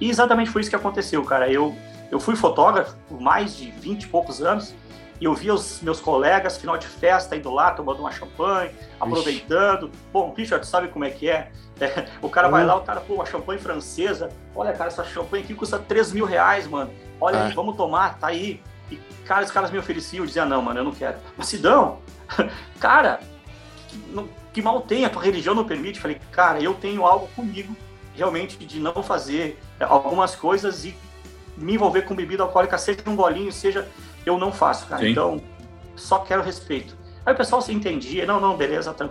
e exatamente foi isso que aconteceu, cara. Eu, eu fui fotógrafo por mais de 20 e poucos anos e eu via os meus colegas, final de festa, indo lá, tomando uma champanhe, aproveitando. Bom, Richard, sabe como é que é? É, o cara vai Hum. lá, o cara, pô, uma champanhe francesa. Olha, cara, essa champanhe aqui custa 3 mil reais, mano. Olha É. aí, vamos tomar, tá aí. E, cara, os caras me ofereciam, eu dizia, não, mano, eu não quero. Mas se dão, cara, que, que mal tem, a tua religião não permite. Falei, cara, eu tenho algo comigo, realmente, de não fazer algumas coisas e me envolver com bebida alcoólica, seja um golinho, seja eu não faço, cara. Sim. Então, só quero respeito. Aí o pessoal se entendia, não, não, beleza, tá.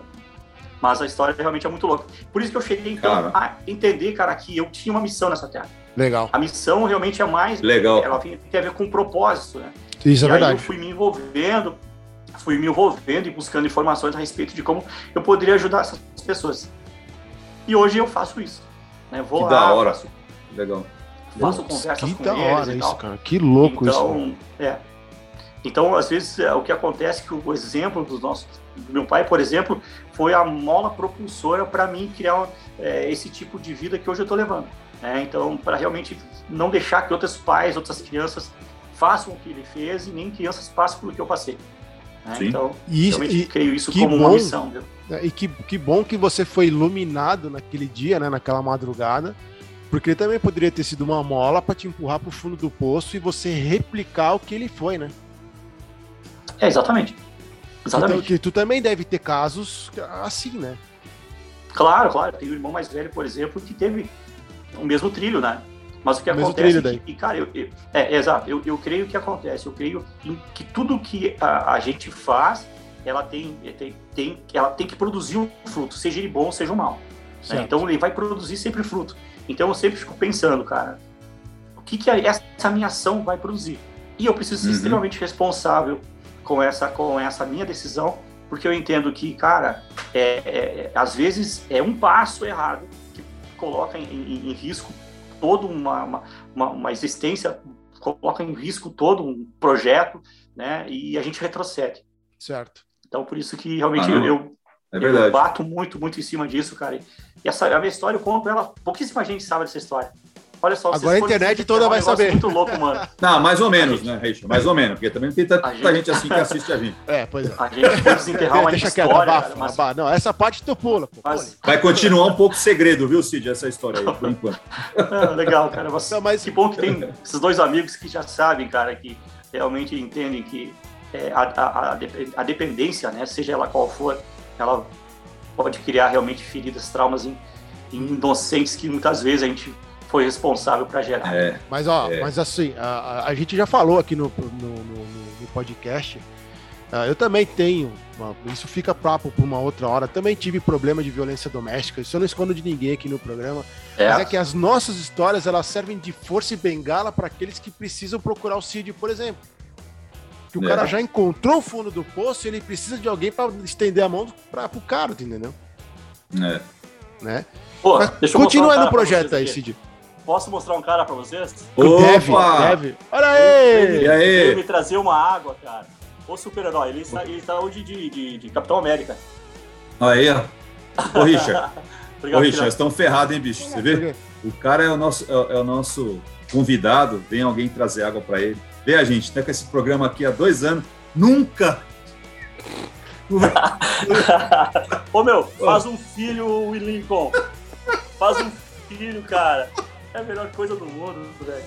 Mas a história realmente é muito louca. Por isso que eu cheguei, então, Cara. a entender, cara, que eu tinha uma missão nessa terra. Legal. A missão realmente é mais. Legal. Ela tem a ver com propósito, né? Isso é e aí eu verdade. fui me envolvendo, fui me envolvendo e buscando informações a respeito de como eu poderia ajudar essas pessoas. E hoje eu faço isso. Né? Vou Que lá, da hora. faço, Legal. faço Putz, conversas que com da eles hora e isso, tal. cara. Que louco isso. Então, é. Então, às vezes, é, o que acontece é que o exemplo dos nossos, do meu pai, por exemplo, foi a mola propulsora para mim criar é, esse tipo de vida que hoje eu estou levando. né? Então, para realmente não deixar que outros pais, outras crianças façam o que ele fez e nem crianças passem pelo que eu passei. né? Sim. Então, E, isso- realmente e, creio isso que como uma bom. missão. viu? e que, que bom que você foi iluminado naquele dia, né? Naquela madrugada. Porque também poderia ter sido uma mola para te empurrar pro fundo do poço e você replicar o que ele foi, né? É, exatamente. Então, Exatamente. que tu também deve ter casos assim, né? Claro, claro. Tem um irmão mais velho, por exemplo, que teve o mesmo trilho, né? Mas o que O acontece é que, cara, eu, eu- é, exato, eu, eu creio que acontece, eu creio que tudo que a, a gente faz, ela tem, tem, tem, ela tem que produzir um fruto, seja ele bom, seja um mal. né? Então ele vai produzir sempre fruto. Então eu sempre fico pensando, cara, o que, que essa minha ação vai produzir? E eu preciso ser Uhum. extremamente responsável com essa, com essa minha decisão, porque eu entendo que, cara, é, é- às vezes é um passo errado que coloca em, em- em risco toda uma, uma, uma, uma existência, coloca em risco todo um projeto, né? E a gente retrocede. Certo. Então, por isso que realmente Ah, eu, É eu verdade. bato muito, muito em cima disso, cara. E essa a minha história, eu conto ela, pouquíssima gente sabe dessa história. Olha só, Agora a internet assistir, toda é um vai negócio saber. muito louco, mano. Não, mais ou menos, né, Reixa? Mais ou menos, porque também não tem tanta gente... gente- assim que assiste a gente. É, pois é. A gente foi desenterrar uma Deixa quieto, história, abafa, cara, mas, abafa. Não, essa parte tu pula, pô. mas- Vai continuar um pouco segredo, viu, Cid, essa história aí, por enquanto. ah, legal, cara. Mas, Não, mas- Que bom que tem esses dois amigos que já sabem, cara, que realmente entendem que é, a, a, a dependência, né, seja ela qual for, ela pode criar realmente feridas, traumas em, em inocentes que muitas vezes a gente foi responsável para gerar. É, Mas, ó, É. mas assim, a, a- gente já falou aqui no, no, no- no podcast. ah, eu também tenho, uma- isso fica papo por uma outra hora. Também tive problema de violência doméstica. Isso eu não escondo de ninguém aqui no programa. É, Mas é que as nossas histórias elas servem de força e bengala para aqueles que precisam procurar o CID, por exemplo. Que o É. cara já encontrou o fundo do poço e ele precisa de alguém para estender a mão para o cara, entendeu? é. Né? Pô, Mas deixa eu continua contar no projeto aí. Cid. posso mostrar um cara pra vocês? Deve, deve. Olha aí! E aí? Ele me trazer uma água, cara. Ô super-herói, ele está, ele está hoje de, de, de Capitão América. Aí, ó. Ô, Richard. Obrigado, Ô, Richard, estão ferrados, hein, bicho? Você vê? O cara é o nosso, é, é o nosso convidado. Vem alguém trazer água pra ele. Vê a gente, tá com esse programa aqui há dois anos. Nunca! Ô meu, faz um filho, Will Lincoln. Faz um filho, cara. É a melhor coisa do mundo, velho.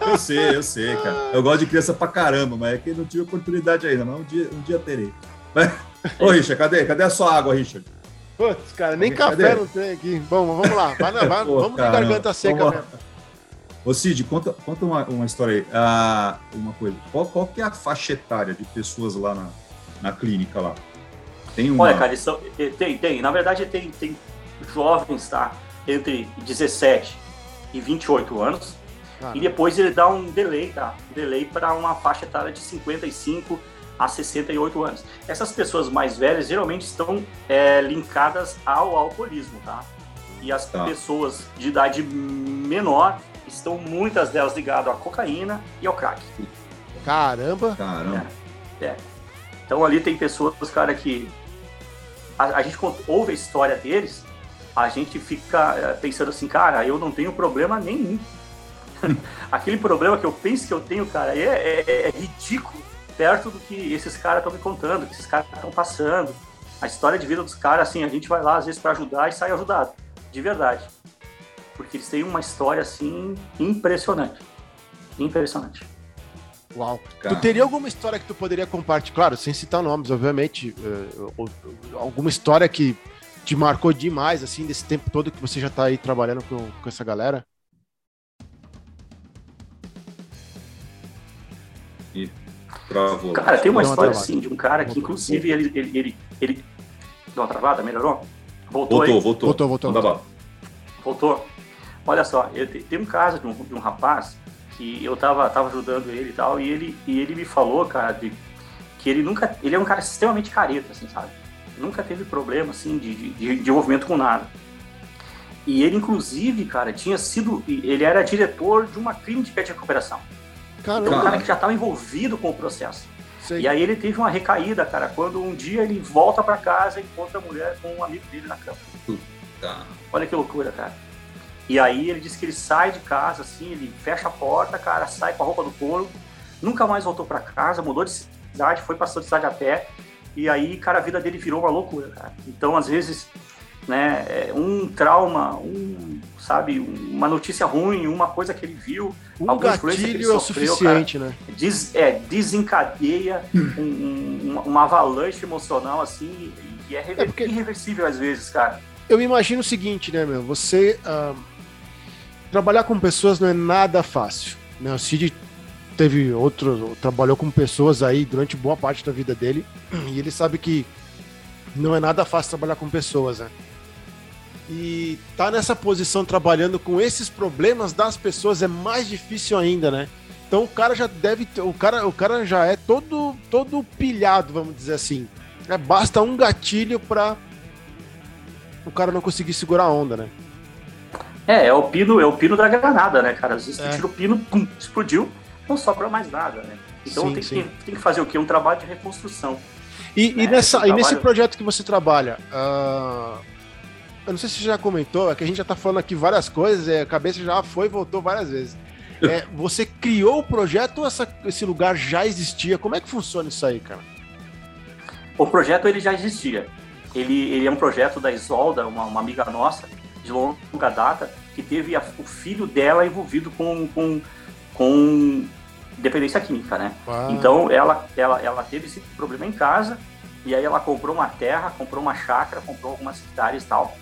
Eu sei, eu sei, cara. Eu gosto de criança pra caramba, mas é que não tive oportunidade ainda, mas um dia, um dia terei. Mas- Ô, Richard, cadê? Cadê a sua água, Richard? Putz, cara, nem Cadê? café não tem aqui. Bom, vamos lá. Vai, vai- Pô, vamos de garganta seca Vamos mesmo. Ô, Cid, conta, conta uma, uma história aí. Ah, uma coisa. Qual, qual que é a faixa etária de pessoas lá na, na clínica lá? Tem uma... Olha, cara, são, eh, tem, tem. Na verdade, tem, tem jovens, tá? Entre 17 e 28 anos. Ah, E depois ele dá um delay, tá? Um delay para uma faixa etária de 55 a 68 anos. Essas pessoas mais velhas geralmente estão é, linkadas ao alcoolismo, tá? E as Tá. pessoas de idade menor estão muitas delas ligadas à cocaína e ao crack. Caramba. Caramba. Então ali tem pessoas, cara, que a, a gente ouve a história deles, a gente fica eh, pensando assim, cara, eu não tenho problema nenhum. Aquele problema que eu penso que eu tenho, cara, é, é- é ridículo perto do que esses caras estão me contando, que esses caras estão passando. A história de vida dos caras, assim, a gente vai lá às vezes para ajudar e sai ajudado, de verdade. Porque eles têm uma história, assim, impressionante. Impressionante. Uau. Cara. Tu teria alguma história que tu poderia compartilhar? Claro, sem citar nomes, obviamente. eh, alguma história que te marcou demais, assim, desse tempo todo que você já tá aí trabalhando com, com essa galera? Travou. Cara, tem uma Deu uma história travada. assim de um cara que, inclusive, ele, ele, ele, ele. Deu uma travada? Melhorou? Voltou, Voltou, aí? voltou. Voltou, voltou, bala. Voltou. Olha só, eu te- tem um caso de um, de um rapaz que eu tava, tava ajudando ele e tal, e ele, e ele me falou, cara, de, que ele nunca. Ele é um cara extremamente careta, assim, sabe? Nunca teve problema, assim, de, de, de- envolvimento com nada. E ele, inclusive, cara, tinha sido. Ele era diretor de uma clínica de recuperação. Então, um Caramba. cara que já estava envolvido com o processo. Sei. E aí ele teve uma recaída, cara, quando um dia ele volta pra casa e encontra a mulher com um amigo dele na cama. Tá. Olha que loucura, cara. E aí ele disse que ele sai de casa, assim, ele fecha a porta, cara, sai com a roupa do couro, nunca mais voltou pra casa, mudou de cidade, foi passando de cidade a pé, e aí, cara, a vida dele virou uma loucura, cara. Então, às vezes, né, é, um trauma, um, sabe, uma notícia ruim, uma coisa que ele viu, Um alguma influência que ele é sofreu, suficiente, né? des- é, desencadeia um- um- uma avalanche emocional, assim, e é, rever- É porque- irreversível às vezes, cara. Eu imagino o seguinte, né, meu? Você ah, trabalhar com pessoas não é nada fácil. Né? O Cid teve outro, trabalhou com pessoas aí durante boa parte da vida dele e ele sabe que não é nada fácil trabalhar com pessoas, né? E tá nessa posição trabalhando com esses problemas das pessoas é mais difícil ainda, né? Então o cara já deve ter, o cara, o cara já é todo todo pilhado, vamos dizer assim. É, basta um gatilho para o cara não conseguir segurar a onda, né? É, é o pino, é o pino da granada, né, cara? Às vezes É. tu tira o pino, pum, explodiu, não sobra mais nada, né? Então Sim, tem, sim. Que, tem que fazer o quê? Um trabalho de reconstrução. E, e É, nessa, esse e nesse trabalho- projeto que você trabalha, ah, eu não sei se você já comentou, é que a gente já tá falando aqui várias coisas, é, a cabeça já foi e voltou várias vezes. É, você criou o projeto ou essa- esse lugar já existia? Como é que funciona isso aí, cara? O projeto ele já existia. Ele, ele é um projeto da Isolda, uma, uma amiga nossa, de longa data, que teve a- o filho dela envolvido com, com, com dependência química, né? Ah, Então ela, ela, ela teve esse problema em casa, e aí ela comprou uma terra, comprou uma chácara, comprou algumas hectares e tal.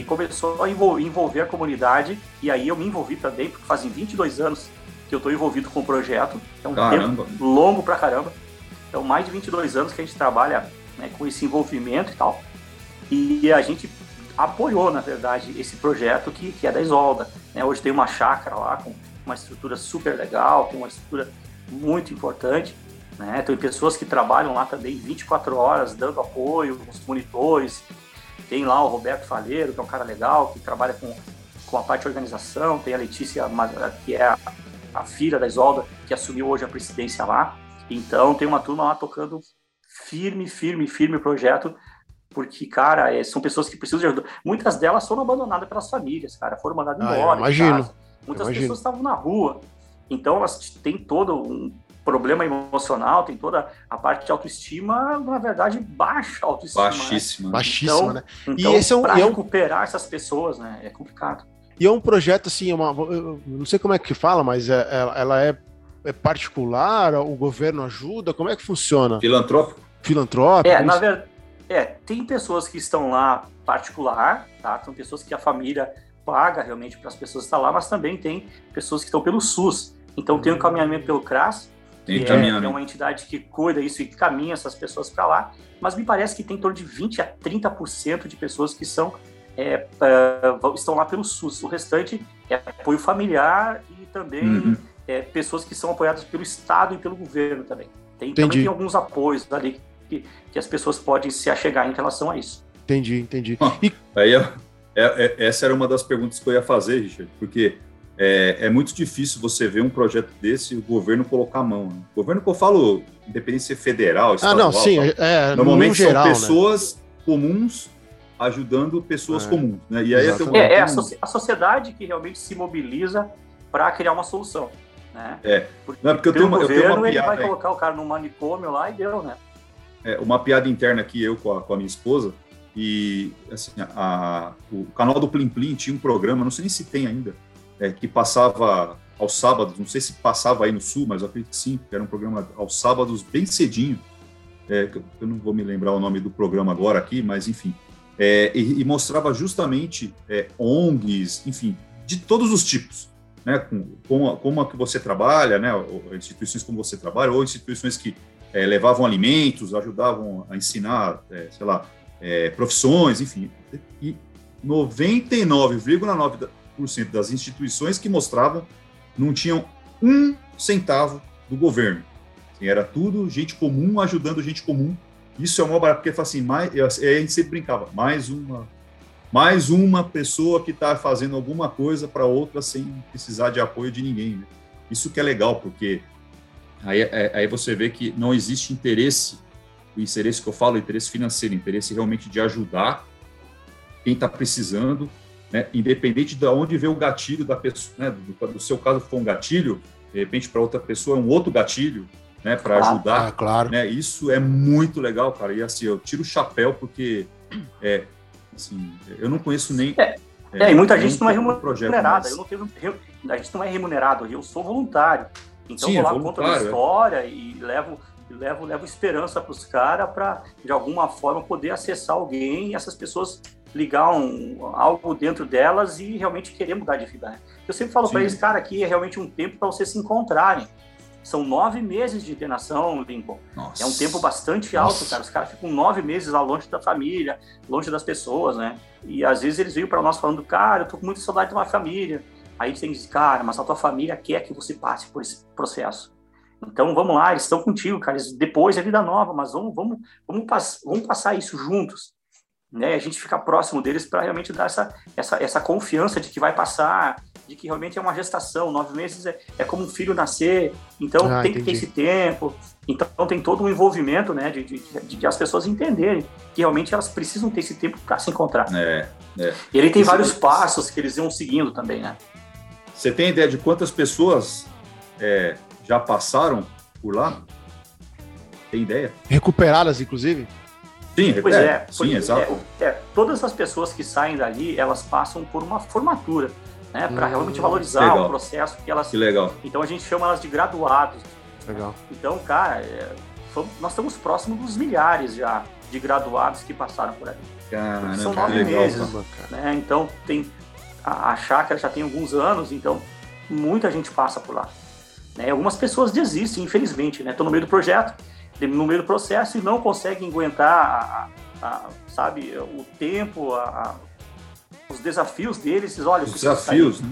E começou a envol- envolver a comunidade, e aí eu me envolvi também, porque fazem 22 anos que eu estou envolvido com o projeto. É um Caramba. tempo longo pra caramba. Então, mais de 22 anos que a gente trabalha né, com esse envolvimento e tal. E a gente apoiou, na verdade, esse projeto que, que é da Isolda. né? Hoje tem uma chácara lá com uma estrutura super legal, tem uma estrutura muito importante. Né? Tem pessoas que trabalham lá também 24 horas, dando apoio, os monitores. Tem lá o Roberto Faleiro, que é um cara legal, que trabalha com, com a parte de organização, tem a Letícia, que é a, a filha da Isolda, que assumiu hoje a presidência lá. Então tem uma turma lá tocando firme, firme, firme o projeto, porque, cara, é, são pessoas que precisam de ajuda. Muitas delas foram abandonadas pelas famílias, cara, foram mandadas ah, embora. imagino. Muitas imagino. pessoas estavam na rua. Então elas têm todo um problema emocional, tem toda a parte de autoestima, na verdade, baixa autoestima. Baixíssima. Né? Baixíssima, então, né? Então, e esse é um, pra é um... recuperar essas pessoas, né, é complicado. E é um projeto, assim, uma, eu não sei como é que fala, mas é, ela é, é particular, o governo ajuda, como é que funciona? Filantrópico. Filantrópico? É, na verdade, é, tem pessoas que estão lá particular, tá? Tem pessoas que a família paga realmente para as pessoas estar lá, mas também tem pessoas que estão pelo SUS. Então tem o um caminhamento pelo CRAS, que é, é, uma entidade que cuida isso e caminha essas pessoas para lá, mas me parece que tem em torno de 20 a 30% de pessoas que são é, uh, estão lá pelo SUS. O restante é apoio familiar e também uhum. é, pessoas que são apoiadas pelo Estado e pelo governo também. Tem, também tem alguns apoios ali que, que, as pessoas podem se achegar em relação a isso. Entendi, entendi. e... Aí, é, é, essa era uma das perguntas que eu ia fazer, Richard, porque é, é, muito difícil você ver um projeto desse e o governo colocar a mão. Né? O governo que eu falo, independência federal, estadual, ah, não, sim, é, normalmente são geral, né? pessoas né? comuns ajudando pessoas é, comuns, né? E aí é, é, é a, so a, sociedade que realmente se mobiliza para criar uma solução, né? É. Porque, não, porque eu tenho uma, governo, eu tenho uma piada, ele vai colocar o cara no manicômio lá e deu, né? É, uma piada interna aqui eu com a, com a minha esposa e assim a, o canal do Plim Plim tinha um programa, não sei nem se tem ainda, é, que passava aos sábados, não sei se passava aí no Sul, mas eu acredito que sim, era um programa aos sábados bem cedinho, é, eu não vou me lembrar o nome do programa agora aqui, mas enfim, é, e, e, mostrava justamente é, ONGs, enfim, de todos os tipos, né, com, com a, como a que você trabalha, né, instituições como você trabalha, ou instituições que é, levavam alimentos, ajudavam a ensinar, é, sei lá, é, profissões, enfim, e 99,9% das instituições que mostravam não tinham um centavo do governo. Assim, era tudo gente comum ajudando gente comum isso é uma barato, porque assim, mais, a gente sempre brincava, mais uma, mais uma pessoa que está fazendo alguma coisa para outra sem precisar de apoio de ninguém. Né? Isso que é legal, porque aí, é, aí você vê que não existe interesse, o interesse que eu falo, interesse financeiro, interesse realmente de ajudar quem está precisando, né? independente de onde vê o gatilho da pessoa, né? do, do seu caso for um gatilho, de repente para outra pessoa é um outro gatilho, né, para ajudar. Ah, claro. Né, isso é muito legal, cara. E assim, eu tiro o chapéu porque é, assim, eu não conheço nem. É, é, é e muita gente não é remunerada. Eu não tenho, a gente não é remunerado. Eu sou voluntário. Então Sim, vou lá, conto a é. história e levo levo, levo esperança para os caras para, de alguma forma, poder acessar alguém e essas pessoas ligar um, algo dentro delas e realmente querer mudar de vida. Né? Eu sempre falo para eles, cara, aqui é realmente um tempo para vocês se encontrarem. São nove meses de internação, Lincoln. Nossa. É um tempo bastante alto, Nossa. cara. Os caras ficam nove meses lá longe da família, longe das pessoas, né? E às vezes eles veem para nós falando, cara, eu tô com muita saudade de uma família. Aí você diz, cara, mas a tua família quer que você passe por esse processo. Então vamos lá, eles estão contigo, cara. Depois é vida nova, mas vamos, vamos, vamos, pass vamos passar isso juntos. Né? A gente fica próximo deles para realmente dar essa, essa, essa confiança de que vai passar, de que realmente é uma gestação, nove meses é, é como um filho nascer, então ah, tem entendi. que ter esse tempo, então tem todo um envolvimento, né, de, de, de, de, as pessoas entenderem que realmente elas precisam ter esse tempo para se encontrar. É, é. E ele tem Isso vários é... passos que eles iam seguindo também, né. Você tem ideia de quantas pessoas é, já passaram por lá? Tem ideia? Recuperadas, inclusive? Sim, pois é, é sim, exato. É, é, todas as pessoas que saem dali, elas passam por uma formatura né? Para hum, realmente valorizar legal. o processo que elas. Que legal. Então a gente chama elas de graduados. Legal. Então, cara, é, nós estamos próximos dos milhares já de graduados que passaram por ali. Caramba, São nove legal, meses. Né? Então tem a, a chácara já tem alguns anos, então muita gente passa por lá. Né? Algumas pessoas desistem, infelizmente, né? Estão no meio do projeto, no meio do processo e não conseguem aguentar, a, a, sabe, o tempo, a, os desafios deles, olha, os desafios, né?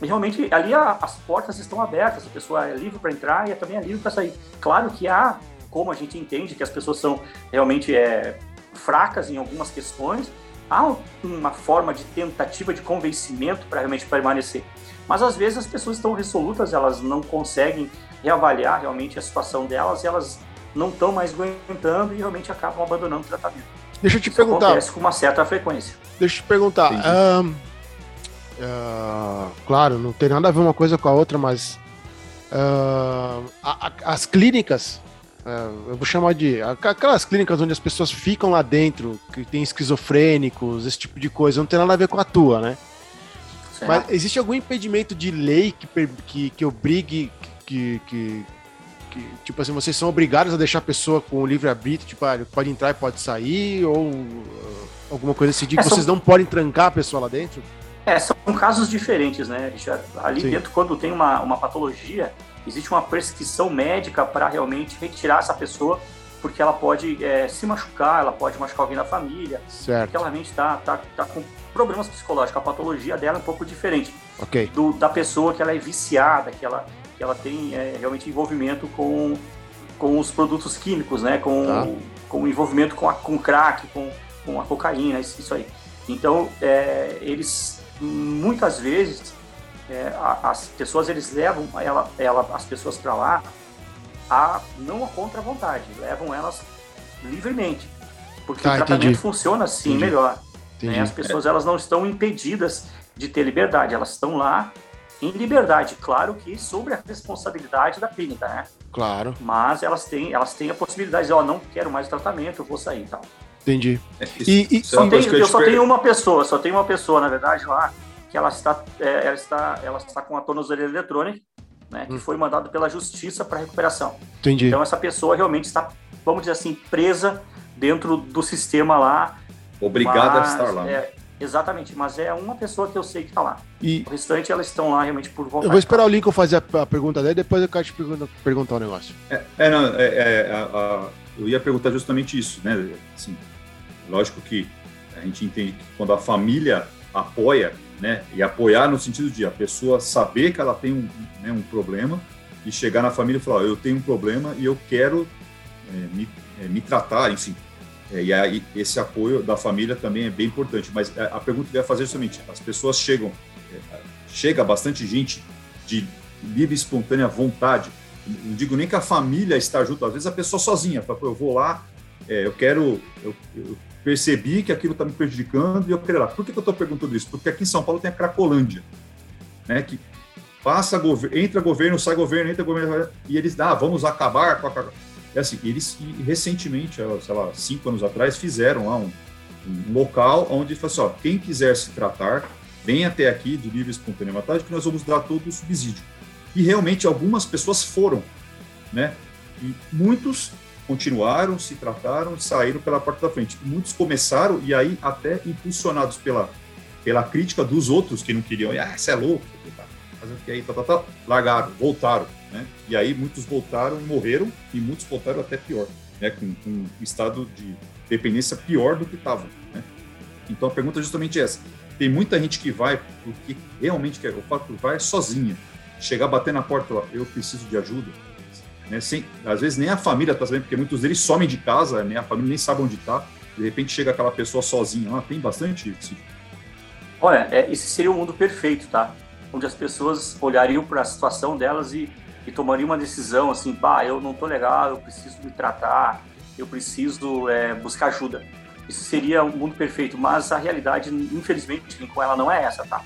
realmente ali as portas estão abertas, a pessoa é livre para entrar e é também é livre para sair. Claro que há, como a gente entende que as pessoas são realmente é, fracas em algumas questões, há uma forma de tentativa de convencimento para realmente permanecer. Mas às vezes as pessoas estão resolutas, elas não conseguem reavaliar realmente a situação delas, e elas não estão mais aguentando e realmente acabam abandonando o tratamento. Deixa eu te Isso perguntar. Acontece com uma certa frequência. Deixa eu te perguntar. Um, uh, claro, não tem nada a ver uma coisa com a outra, mas uh, a, a, as clínicas, eu vou chamar de aquelas clínicas onde as pessoas ficam lá dentro, que tem esquizofrênicos, esse tipo de coisa, não tem nada a ver com a tua, né? Mas existe algum impedimento de lei que, que, que obrigue que, que, que, tipo assim, vocês são obrigados a deixar a pessoa com o livre-arbítrio, tipo, ah, pode entrar e pode sair, ou uh, alguma coisa assim, de é, que vocês não podem trancar a pessoa lá dentro? É, são casos diferentes, né, Richard? Ali Sim. dentro, quando tem uma, uma patologia, existe uma prescrição médica para realmente retirar essa pessoa, porque ela pode é, se machucar, ela pode machucar alguém da família, certo. porque ela realmente está tá, tá com problemas psicológicos, a patologia dela é um pouco diferente okay. do, da pessoa que ela é viciada, que ela, que ela tem é, realmente envolvimento com, com os produtos químicos, né? Com, tá. com envolvimento com, a, com crack, com, com a cocaína, isso aí. Então, é, eles muitas vezes é, as pessoas eles levam ela, ela as pessoas para lá a não a contra vontade, levam elas livremente, porque tá, o tratamento entendi. funciona assim entendi. melhor. Né? As pessoas elas não estão impedidas de ter liberdade, elas estão lá em liberdade, claro que sobre a responsabilidade da clínica, né? Claro. Mas elas têm, elas têm a possibilidade de, ó, oh, não quero mais tratamento, eu vou sair e tal. Entendi. É, e, e só tem, eu, só tenho uma pessoa, só tenho uma pessoa, na verdade, lá, que ela está, é, ela está, ela está com a tornozeleira eletrônica, né, que hum. foi mandado pela justiça para recuperação. Entendi. Então essa pessoa realmente está, vamos dizer assim, presa dentro do sistema lá. Obrigada a estar lá. É, Exatamente, mas é uma pessoa que eu sei que está lá. E o restante, elas estão lá realmente por vontade. Eu vou esperar o Lincoln fazer a, a pergunta dele, depois eu quero te perguntar, perguntar um negócio. É, é não, é, é a, a, eu ia perguntar justamente isso, né? Assim, lógico que a gente entende que quando a família apoia, né? E apoiar no sentido de a pessoa saber que ela tem um, né, um problema e chegar na família e falar, eu tenho um problema e eu quero é, me, é, me tratar, enfim, é, e aí esse apoio da família também é bem importante. Mas é, a pergunta que eu ia fazer é justamente: as pessoas chegam, é, chega bastante gente de livre, espontânea vontade. Não digo nem que a família está junto, às vezes a pessoa sozinha, fala, eu vou lá, é, eu quero, eu, eu, percebi que aquilo está me prejudicando e eu quero ir lá. Por que, que eu estou perguntando isso? Porque aqui em São Paulo tem a Cracolândia, né, que passa, entra governo, sai governo, entra governo, e eles, ah, vamos acabar com a é assim, eles recentemente, sei lá, cinco anos atrás, fizeram lá um, um local onde assim, ó, quem quiser se tratar, vem até aqui de livre espontânea vontade que nós vamos dar todo o subsídio. E realmente algumas pessoas foram, né? E muitos continuaram, se trataram, saíram pela porta da frente. Muitos começaram e aí até impulsionados pela pela crítica dos outros que não queriam, ah, você é louco, tá, fazendo que aí, tá, tá, tá, largaram, voltaram. Né? E aí muitos voltaram e morreram, e muitos voltaram até pior, né? com, com um estado de dependência pior do que estavam. Né? Então a pergunta é justamente essa. Tem muita gente que vai porque realmente quer, o fato vai sozinha. Chegar, bater na porta, ó, eu preciso de ajuda. Né? Sem, às vezes nem a família está sabendo, porque muitos deles somem de casa, né? a família nem sabe onde está. De repente chega aquela pessoa sozinha lá, tem bastante isso. Olha, é, esse seria o mundo perfeito, tá? Onde as pessoas olhariam para a situação delas e e tomaria uma decisão assim, pá, eu não tô legal, eu preciso me tratar, eu preciso é, buscar ajuda. Isso seria um mundo perfeito, mas a realidade, infelizmente, com ela não é essa, tá?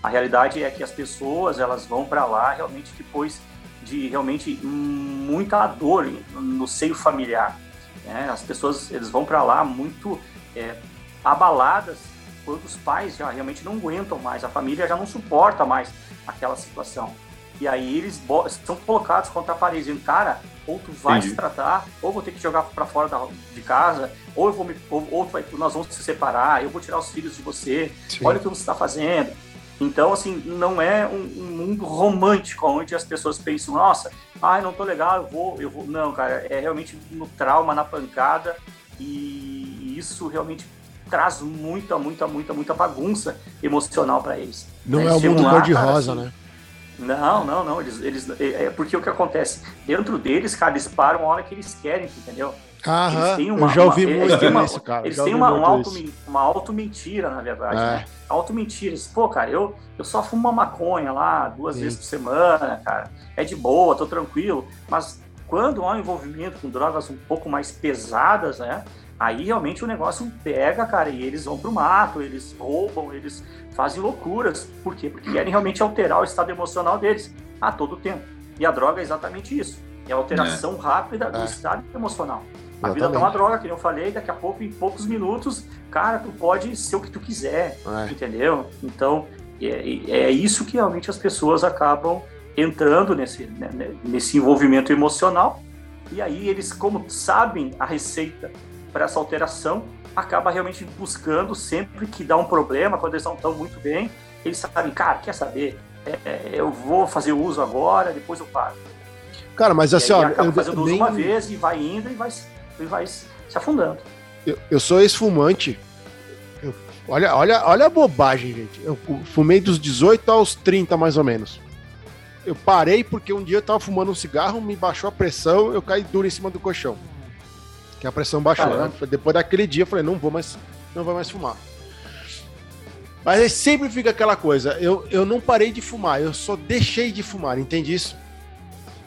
A realidade é que as pessoas elas vão para lá realmente depois de realmente muita dor no seio familiar. Né? As pessoas eles vão para lá muito é, abaladas quando os pais já realmente não aguentam mais, a família já não suporta mais aquela situação. E aí eles são colocados contra a parede, dizendo, cara, ou tu vai Entendi. se tratar, ou vou ter que jogar para fora da, de casa, ou eu vou me, ou, ou vai, nós vamos se separar, eu vou tirar os filhos de você, Sim. olha o que você está fazendo. Então, assim, não é um, um, mundo romântico onde as pessoas pensam, nossa, ai, não tô legal, eu vou, eu vou. Não, cara, é realmente no trauma, na pancada, e isso realmente traz muita, muita, muita, muita bagunça emocional para eles. Não é, é o mundo cor-de-rosa, assim, né? Não, não, não. Eles, eles, é, é porque o que acontece? Dentro deles, cara, eles param a hora que eles querem, entendeu? Aham, eles têm uma, eu já ouvi uma, muito uma, isso, cara. Eles têm uma, uma, auto, uma auto-mentira, na verdade. É. Né? Auto-mentira. Pô, cara, eu, eu só fumo uma maconha lá duas Sim. vezes por semana, cara. É de boa, tô tranquilo. Mas quando há um envolvimento com drogas um pouco mais pesadas, né? Aí realmente o negócio pega, cara, e eles vão pro mato, eles roubam, eles fazem loucuras. Por quê? Porque querem realmente alterar o estado emocional deles a todo tempo. E a droga é exatamente isso. É a alteração é. rápida do é. estado emocional. A vida tá uma droga, que eu falei, daqui a pouco, em poucos minutos, cara, tu pode ser o que tu quiser, é. entendeu? Então, é, é isso que realmente as pessoas acabam entrando nesse, né, né, nesse envolvimento emocional, e aí eles, como sabem a receita para essa alteração, acaba realmente buscando sempre que dá um problema, quando eles não estão muito bem, eles sabem, cara, quer saber? É, é eu vou fazer uso agora, depois eu paro. Cara, mas assim, ó. Acaba fazendo uso nem... uma vez e vai indo e vai e vai se afundando. Eu, eu sou ex-fumante. olha, olha, olha a bobagem, gente. Eu fumei dos 18 aos 30, mais ou menos. Eu parei porque um dia eu tava fumando um cigarro, me baixou a pressão, eu caí duro em cima do colchão. Que a pressão baixou, né? Depois daquele dia eu falei, não vou mais, não vou mais fumar. Mas aí sempre fica aquela coisa, eu, eu não parei de fumar, eu só deixei de fumar, entende isso?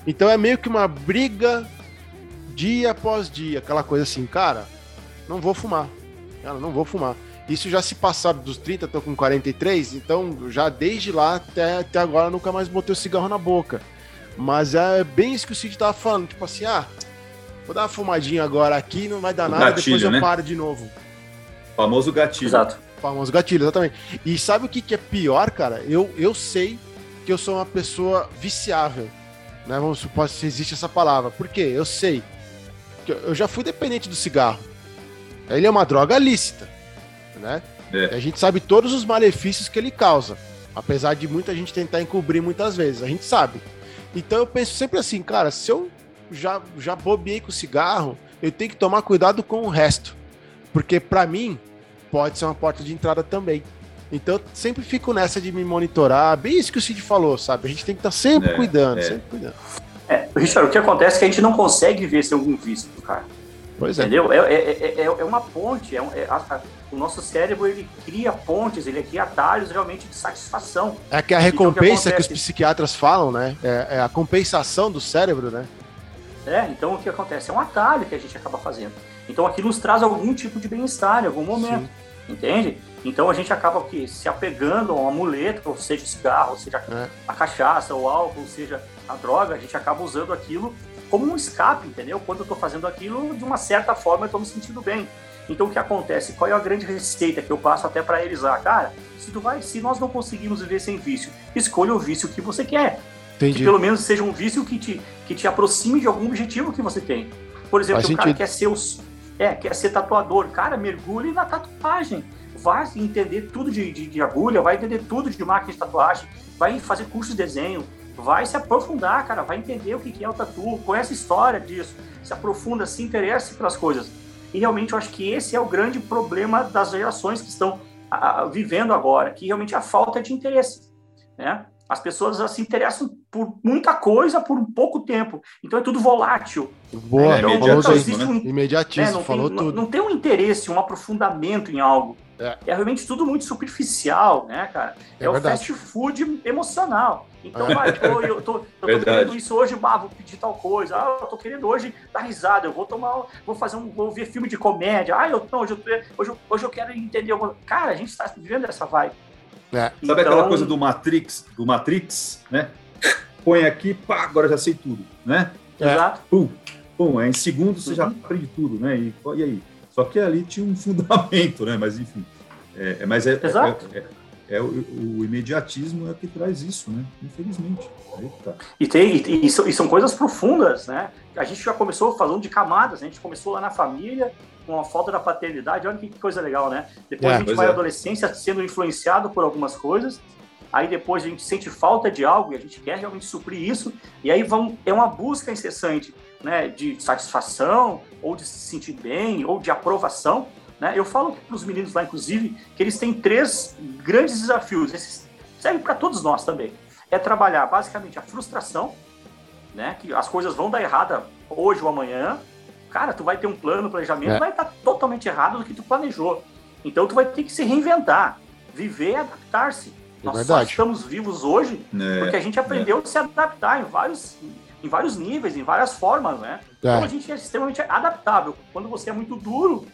Então é meio que uma briga dia após dia, aquela coisa assim, cara, não vou fumar. Cara, não vou fumar. Isso já se passaram dos 30, tô com 43, então já desde lá até, até agora nunca mais botei o cigarro na boca. Mas é bem isso que o Cid tava falando, tipo assim, ah, vou dar uma fumadinha agora aqui, não vai dar o nada, gatilho, depois eu né? paro de novo. Famoso gatilho. Exato. Famoso gatilho, exatamente. E sabe o que, que é pior, cara? Eu, eu sei que eu sou uma pessoa viciável. Né? Vamos supor se existe essa palavra. Por quê? Eu sei eu já fui dependente do cigarro. Ele é uma droga lícita, né? É. A gente sabe todos os malefícios que ele causa, apesar de muita gente tentar encobrir muitas vezes, a gente sabe. Então eu penso sempre assim, cara, se eu já, já bobeei com o cigarro, eu tenho que tomar cuidado com o resto, porque para mim pode ser uma porta de entrada também. Então eu sempre fico nessa de me monitorar, bem isso que o Cid falou, sabe? A gente tem que estar tá sempre é, cuidando, é. sempre cuidando. É, Richard, o que acontece é que a gente não consegue ver sem algum vício, cara. Pois é. Entendeu? É, é, é, é uma ponte. É, é, a, a, o nosso cérebro ele cria pontes, ele cria atalhos realmente de satisfação. É que a recompensa então, que, que, os psiquiatras falam, né? É, é, a compensação do cérebro, né? É, então o que acontece? É um atalho que a gente acaba fazendo. Então aquilo nos traz algum tipo de bem-estar em algum momento. Sim. Entende? Então a gente acaba que se apegando a um amuleto, ou seja, o cigarro, ou seja, é. a cachaça, o álcool, ou seja, a droga, a gente acaba usando aquilo como um escape, entendeu? Quando eu estou fazendo aquilo, de uma certa forma eu estou me sentindo bem. Então o que acontece? Qual é a grande receita que eu passo até para eles lá? Cara, se, tu vai, se nós não conseguimos viver sem vício, escolha o vício que você quer. Entendi. Que pelo menos seja um vício que te, que te aproxime de algum objetivo que você tem. Por exemplo, Faz o cara quer ser, os, é, quer ser tatuador. Cara, mergulhe na tatuagem. Vai entender tudo de, de, de agulha, vai entender tudo de máquina de tatuagem, vai fazer curso de desenho, vai se aprofundar, cara, vai entender o que é o tatu, conhece a história disso, se aprofunda, se interessa pelas coisas. E realmente eu acho que esse é o grande problema das gerações que estão a, a, vivendo agora, que realmente é a falta de interesse, né? As pessoas se interessam por muita coisa por um pouco tempo. Então é tudo volátil. Boa, é, imediatismo, né? um, imediatismo, né? falou tem, tudo. Não, não, tem um interesse, um aprofundamento em algo. É, é realmente tudo muito superficial, né, cara? É, é o fast food emocional. Então, vai, pô, eu tô, eu tô querendo isso hoje, bah, vou pedir tal coisa. Ah, eu tô querendo hoje dar risada, eu vou tomar, vou fazer um, vou ver filme de comédia. Ah, eu, não, hoje, eu, hoje, hoje eu quero entender alguma... Cara, a gente está vivendo essa vibe. É. Então... Sabe aquela coisa do Matrix, do Matrix, né? Põe aqui, pá, agora já sei tudo, né? Exato. Pum, pum, é, em segundos você já aprende tudo, né? E, e aí? Só que ali tinha um fundamento, né? Mas enfim. É, é mas é, Exato. é, é é o, o, imediatismo é que traz isso, né? Infelizmente. Tá. E, tem, e, e, são, e, são, coisas profundas, né? A gente já começou falando de camadas, né? a gente começou lá na família, com a falta da paternidade, olha que coisa legal, né? Depois é, a gente vai à é. adolescência sendo influenciado por algumas coisas, aí depois a gente sente falta de algo e a gente quer realmente suprir isso, e aí vão, é uma busca incessante né, de satisfação, ou de se sentir bem, ou de aprovação, né? Eu falo para os meninos lá, inclusive, que eles têm três grandes desafios. Esses servem para todos nós também. é trabalhar basicamente a frustração, né? Que as coisas vão dar errada hoje ou amanhã. Cara, tu vai ter um plano, planejamento, é. vai estar totalmente errado do que tu planejou. Então tu vai ter que se reinventar, viver e adaptar-se. É Nós verdade. só estamos vivos hoje é. porque a gente aprendeu é. a se adaptar em vários, em vários níveis, em várias formas, né? É. Então a gente é extremamente adaptável. Quando você é muito duro,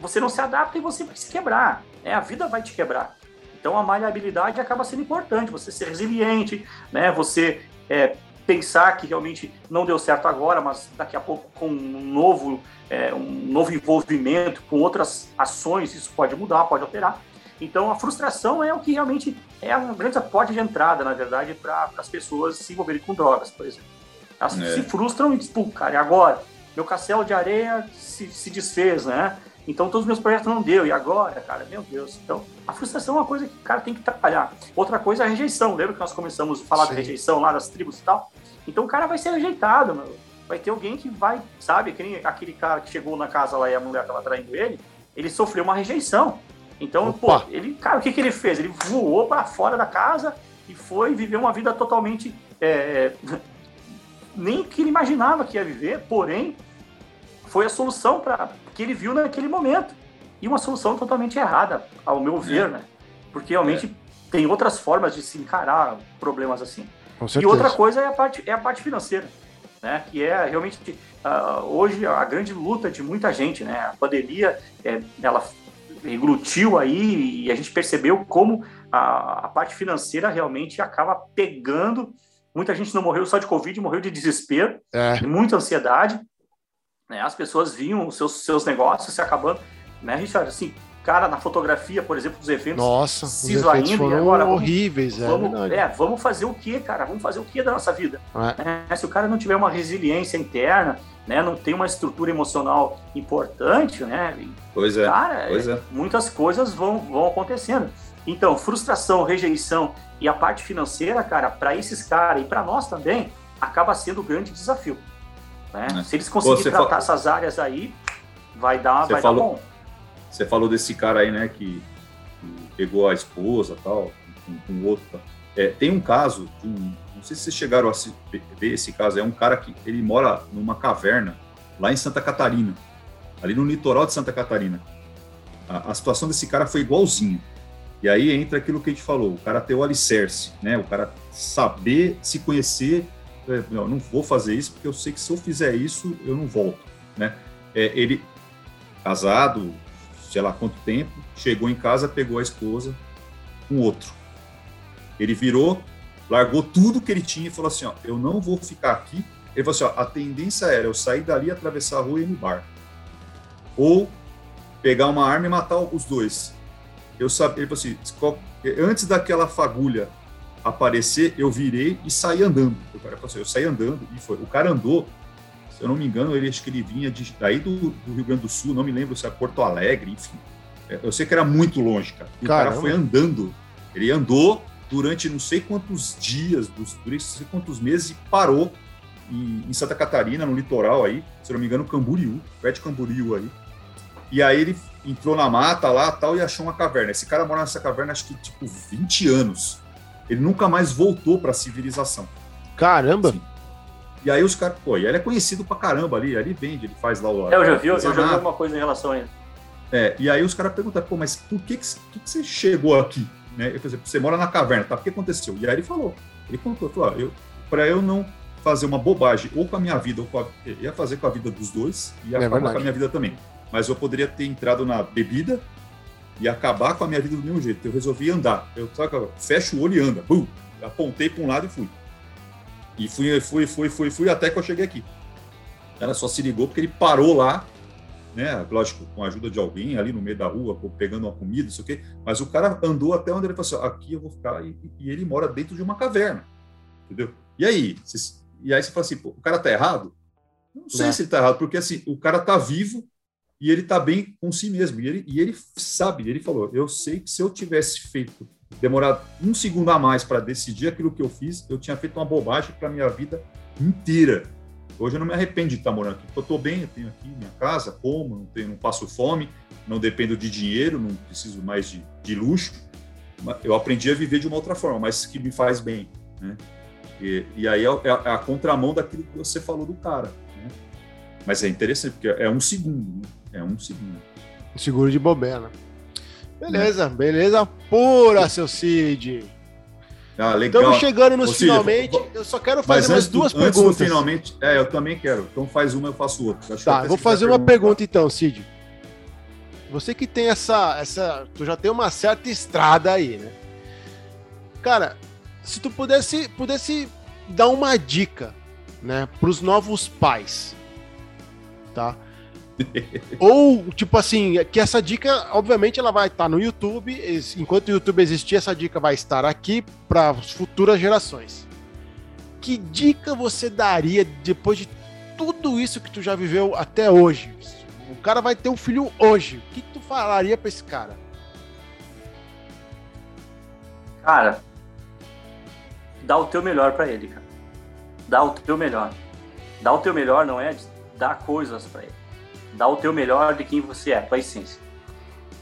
você não se adapta e você vai se quebrar. Né? A vida vai te quebrar. Então a maleabilidade acaba sendo importante, você ser resiliente, né? Você é, pensar que realmente não deu certo agora, mas daqui a pouco com um novo, é, um novo envolvimento, com outras ações, isso pode mudar, pode alterar. Então a frustração é o que realmente é a grande porta de entrada, na verdade, para as pessoas se envolverem com drogas, por exemplo. Elas é. se frustram e dizem, pô, cara, e agora? Meu castelo de areia se, se desfez, né? Então todos os meus projetos não deu. E agora, cara, meu Deus. Então, a frustração é uma coisa que o cara tem que trabalhar. Outra coisa é a rejeição. Lembra que nós começamos a falar Sim. de rejeição lá das tribos e tal? Então o cara vai ser rejeitado, meu. Vai ter alguém que vai, sabe, aquele cara que chegou na casa lá e a mulher tava traindo ele, ele sofreu uma rejeição. Então, Opa. pô, ele, cara, o que, que ele fez? Ele voou para fora da casa e foi viver uma vida totalmente. É, nem que ele imaginava que ia viver, porém, foi a solução para que ele viu naquele momento. E uma solução totalmente errada, ao meu ver, é. né? Porque realmente é. tem outras formas de se encarar problemas assim. E outra coisa é a parte, é a parte financeira, né? Que é realmente uh, hoje a grande luta de muita gente, né? A pandemia, é, ela englutiu aí e a gente percebeu como a, a parte financeira realmente acaba pegando. Muita gente não morreu só de Covid, morreu de desespero, é. de muita ansiedade. Né? As pessoas viam os seus, seus negócios se acabando, né, Richard? Assim, cara, na fotografia, por exemplo, dos eventos Nossa, os eventos foram agora, horríveis, vamos, é, é, vamos fazer o que, cara? Vamos fazer o que da nossa vida? É. Se o cara não tiver uma resiliência interna, né, não tem uma estrutura emocional importante, né? Pois é. Cara, pois é. muitas coisas vão, vão acontecendo. Então, frustração, rejeição e a parte financeira, cara, para esses caras e para nós também, acaba sendo o grande desafio. Né? É. Se eles conseguirem tratar essas áreas aí, vai dar, vai falou, dar bom. Você falou desse cara aí, né, que, que pegou a esposa tal, com, o outro. É, tem um caso, um, não sei se vocês chegaram a ver esse caso, é um cara que ele mora numa caverna lá em Santa Catarina, ali no litoral de Santa Catarina. A, a situação desse cara foi igualzinha. E aí entra aquilo que a gente falou, o cara ter o alicerce, né? O cara saber se conhecer é, não, não vou fazer isso porque eu sei que se eu fizer isso, eu não volto, né? É, ele, casado, sei lá quanto tempo, chegou em casa, pegou a esposa com outro. Ele virou, largou tudo que ele tinha e falou assim, ó, eu não vou ficar aqui. Ele falou assim, ó, a tendência era eu sair dali, atravessar a rua e ir no bar. Ou pegar uma arma e matar os dois. Eu sabia, ele falou assim, antes daquela fagulha aparecer, eu virei e saí andando. O cara falou assim, eu saí andando e foi. O cara andou, se eu não me engano, ele acho que ele vinha de, daí do, do Rio Grande do Sul, não me lembro se é Porto Alegre, enfim. É, eu sei que era muito longe, cara. E o cara foi andando. Ele andou durante não sei quantos dias, durante não sei quantos meses e parou em, em, Santa Catarina, no litoral aí, se eu não me engano, Camboriú, perto de Camboriú aí. E aí ele entrou na mata lá tal e achou uma caverna. Esse cara mora nessa caverna acho que tipo 20 anos. Ele nunca mais voltou para a civilização. Caramba! Sim. E aí os caras, pô, e ele é conhecido pra caramba ali, ali vende, ele faz lá o. É, eu já vi, eu já vi alguma coisa em relação a ele. É, e aí os caras perguntam, pô, mas por que, que, que, que você chegou aqui? Né? Eu falei, você mora na caverna, tá? O que aconteceu? E aí ele falou, ele contou, falou, eu, pra eu não fazer uma bobagem, ou com a minha vida, ou com a, ia fazer com a vida dos dois, e ia é acabar com a minha vida também. Mas eu poderia ter entrado na bebida, e acabar com a minha vida do mesmo jeito. Eu resolvi andar. Eu sabe, fecho o olho e anda. Bum! Apontei para um lado e fui. E fui, fui, fui, fui, fui até que eu cheguei aqui. Ela só se ligou porque ele parou lá, né? Lógico, com a ajuda de alguém ali no meio da rua, pegando uma comida, isso aqui. Mas o cara andou até onde ele falou assim: aqui eu vou ficar. E, e ele mora dentro de uma caverna. Entendeu? E aí? e aí você fala assim: o cara tá errado? Não sei é. se ele tá errado, porque assim, o cara tá vivo, e ele está bem com si mesmo. E ele, e ele sabe, ele falou: eu sei que se eu tivesse feito, demorado um segundo a mais para decidir aquilo que eu fiz, eu tinha feito uma bobagem para minha vida inteira. Hoje eu não me arrependo de estar morando aqui, eu estou bem, eu tenho aqui minha casa, como, não, tenho, não passo fome, não dependo de dinheiro, não preciso mais de, de luxo. Eu aprendi a viver de uma outra forma, mas que me faz bem. Né? E, e aí é, é, a contramão daquilo que você falou do cara. Né? Mas é interessante, porque é um segundo. Né? É um segundo. Seguro de bobeira. Beleza, beleza pura, seu Cid. Ah, legal. Estamos chegando nos Cid, finalmente. Eu só quero fazer umas duas do, perguntas. finalmente, é, eu também quero. Então faz uma, eu faço outra. Acho tá, vou fazer uma pergunta então, Cid. Você que tem essa, essa, tu já tem uma certa estrada aí, né? Cara, se tu pudesse, pudesse dar uma dica, né, para os novos pais, tá? Ou, tipo assim, que essa dica, obviamente, ela vai estar no YouTube. Enquanto o YouTube existir, essa dica vai estar aqui para as futuras gerações. Que dica você daria depois de tudo isso que tu já viveu até hoje? O cara vai ter um filho hoje. O que tu falaria para esse cara? Cara, dá o teu melhor para ele, cara. Dá o teu melhor. Dá o teu melhor não é dar coisas para ele dá o teu melhor de quem você é, a tua essência.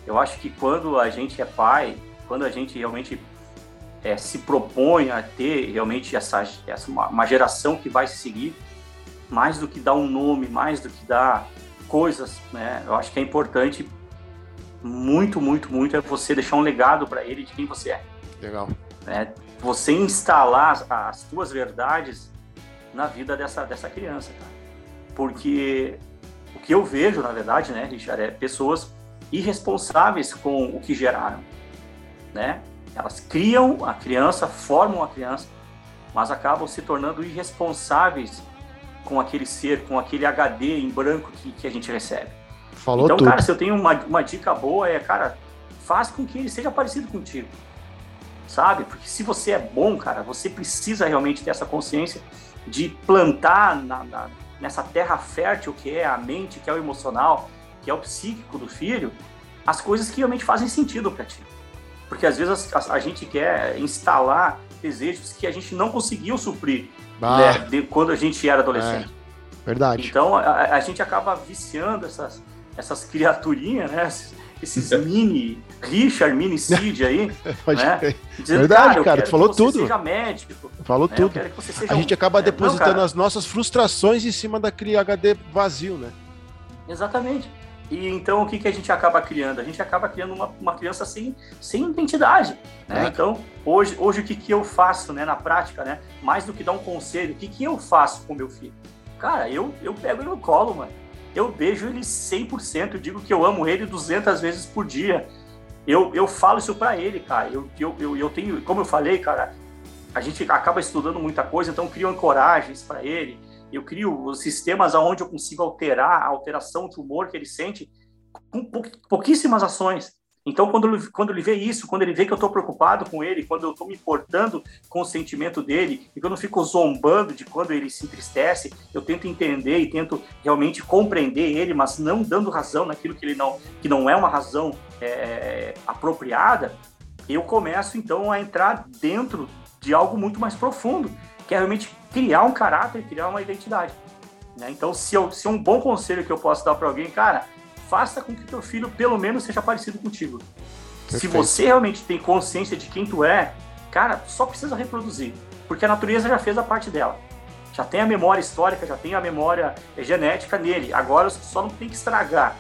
Eu acho que quando a gente é pai, quando a gente realmente é, se propõe a ter realmente essa, essa uma, geração que vai se seguir, mais do que dar um nome, mais do que dar coisas, né? Eu acho que é importante muito, muito, muito é você deixar um legado para ele de quem você é. Legal. É, você instalar as, as tuas verdades na vida dessa, dessa criança, cara. Porque que eu vejo, na verdade, né, Richard, é pessoas irresponsáveis com o que geraram, né? Elas criam a criança, formam a criança, mas acabam se tornando irresponsáveis com aquele ser, com aquele HD em branco que, que a gente recebe. Falou então, tudo. cara, se eu tenho uma, uma dica boa, é, cara, faz com que ele seja parecido contigo, sabe? Porque se você é bom, cara, você precisa realmente ter essa consciência de plantar na, na nessa terra fértil que é a mente, que é o emocional, que é o psíquico do filho, as coisas que realmente fazem sentido para ti. Porque às vezes a, a, gente quer instalar desejos que a gente não conseguiu suprir né, de, quando a gente era adolescente. É, verdade. Então a, a, gente acaba viciando essas, essas criaturinhas, né? Esses mini Richard, mini Cid aí, né? Dizendo, Verdade, cara, cara tu falou tudo. seja médico. Falou né? tudo. a gente acaba é, depositando não, as nossas frustrações em cima daquele HD vazio, né? Exatamente. E então o que, que a gente acaba criando? A gente acaba criando uma, uma criança sem, sem identidade. Né? É. Então, hoje, hoje o que, que eu faço né, na prática, né? Mais do que dar um conselho, o que, que eu faço com meu filho? Cara, eu, eu pego ele no colo, mano eu beijo ele 100%, eu digo que eu amo ele 200 vezes por dia. Eu, eu falo isso para ele, cara. Eu, eu, eu, eu, tenho, como eu falei, cara, a gente acaba estudando muita coisa, então eu crio ancoragens para ele. Eu crio sistemas aonde eu consigo alterar a alteração de humor que ele sente com pouquíssimas ações. Então, quando quando ele vê isso, quando ele vê que eu estou preocupado com ele, quando eu estou me importando com o sentimento dele, e quando eu fico zombando de quando ele se entristece, eu tento entender e tento realmente compreender ele, mas não dando razão naquilo que ele não, que não é uma razão é, apropriada, eu começo então a entrar dentro de algo muito mais profundo, que é realmente criar um caráter, criar uma identidade. Né? Então, se, eu, se um bom conselho que eu posso dar para alguém, cara, faça com que teu filho pelo menos seja parecido contigo. Perfeito. Se você realmente tem consciência de quem tu é, cara, só precisa reproduzir, porque a natureza já fez a parte dela. Já tem a memória histórica, já tem a memória genética nele. Agora só não tem que estragar.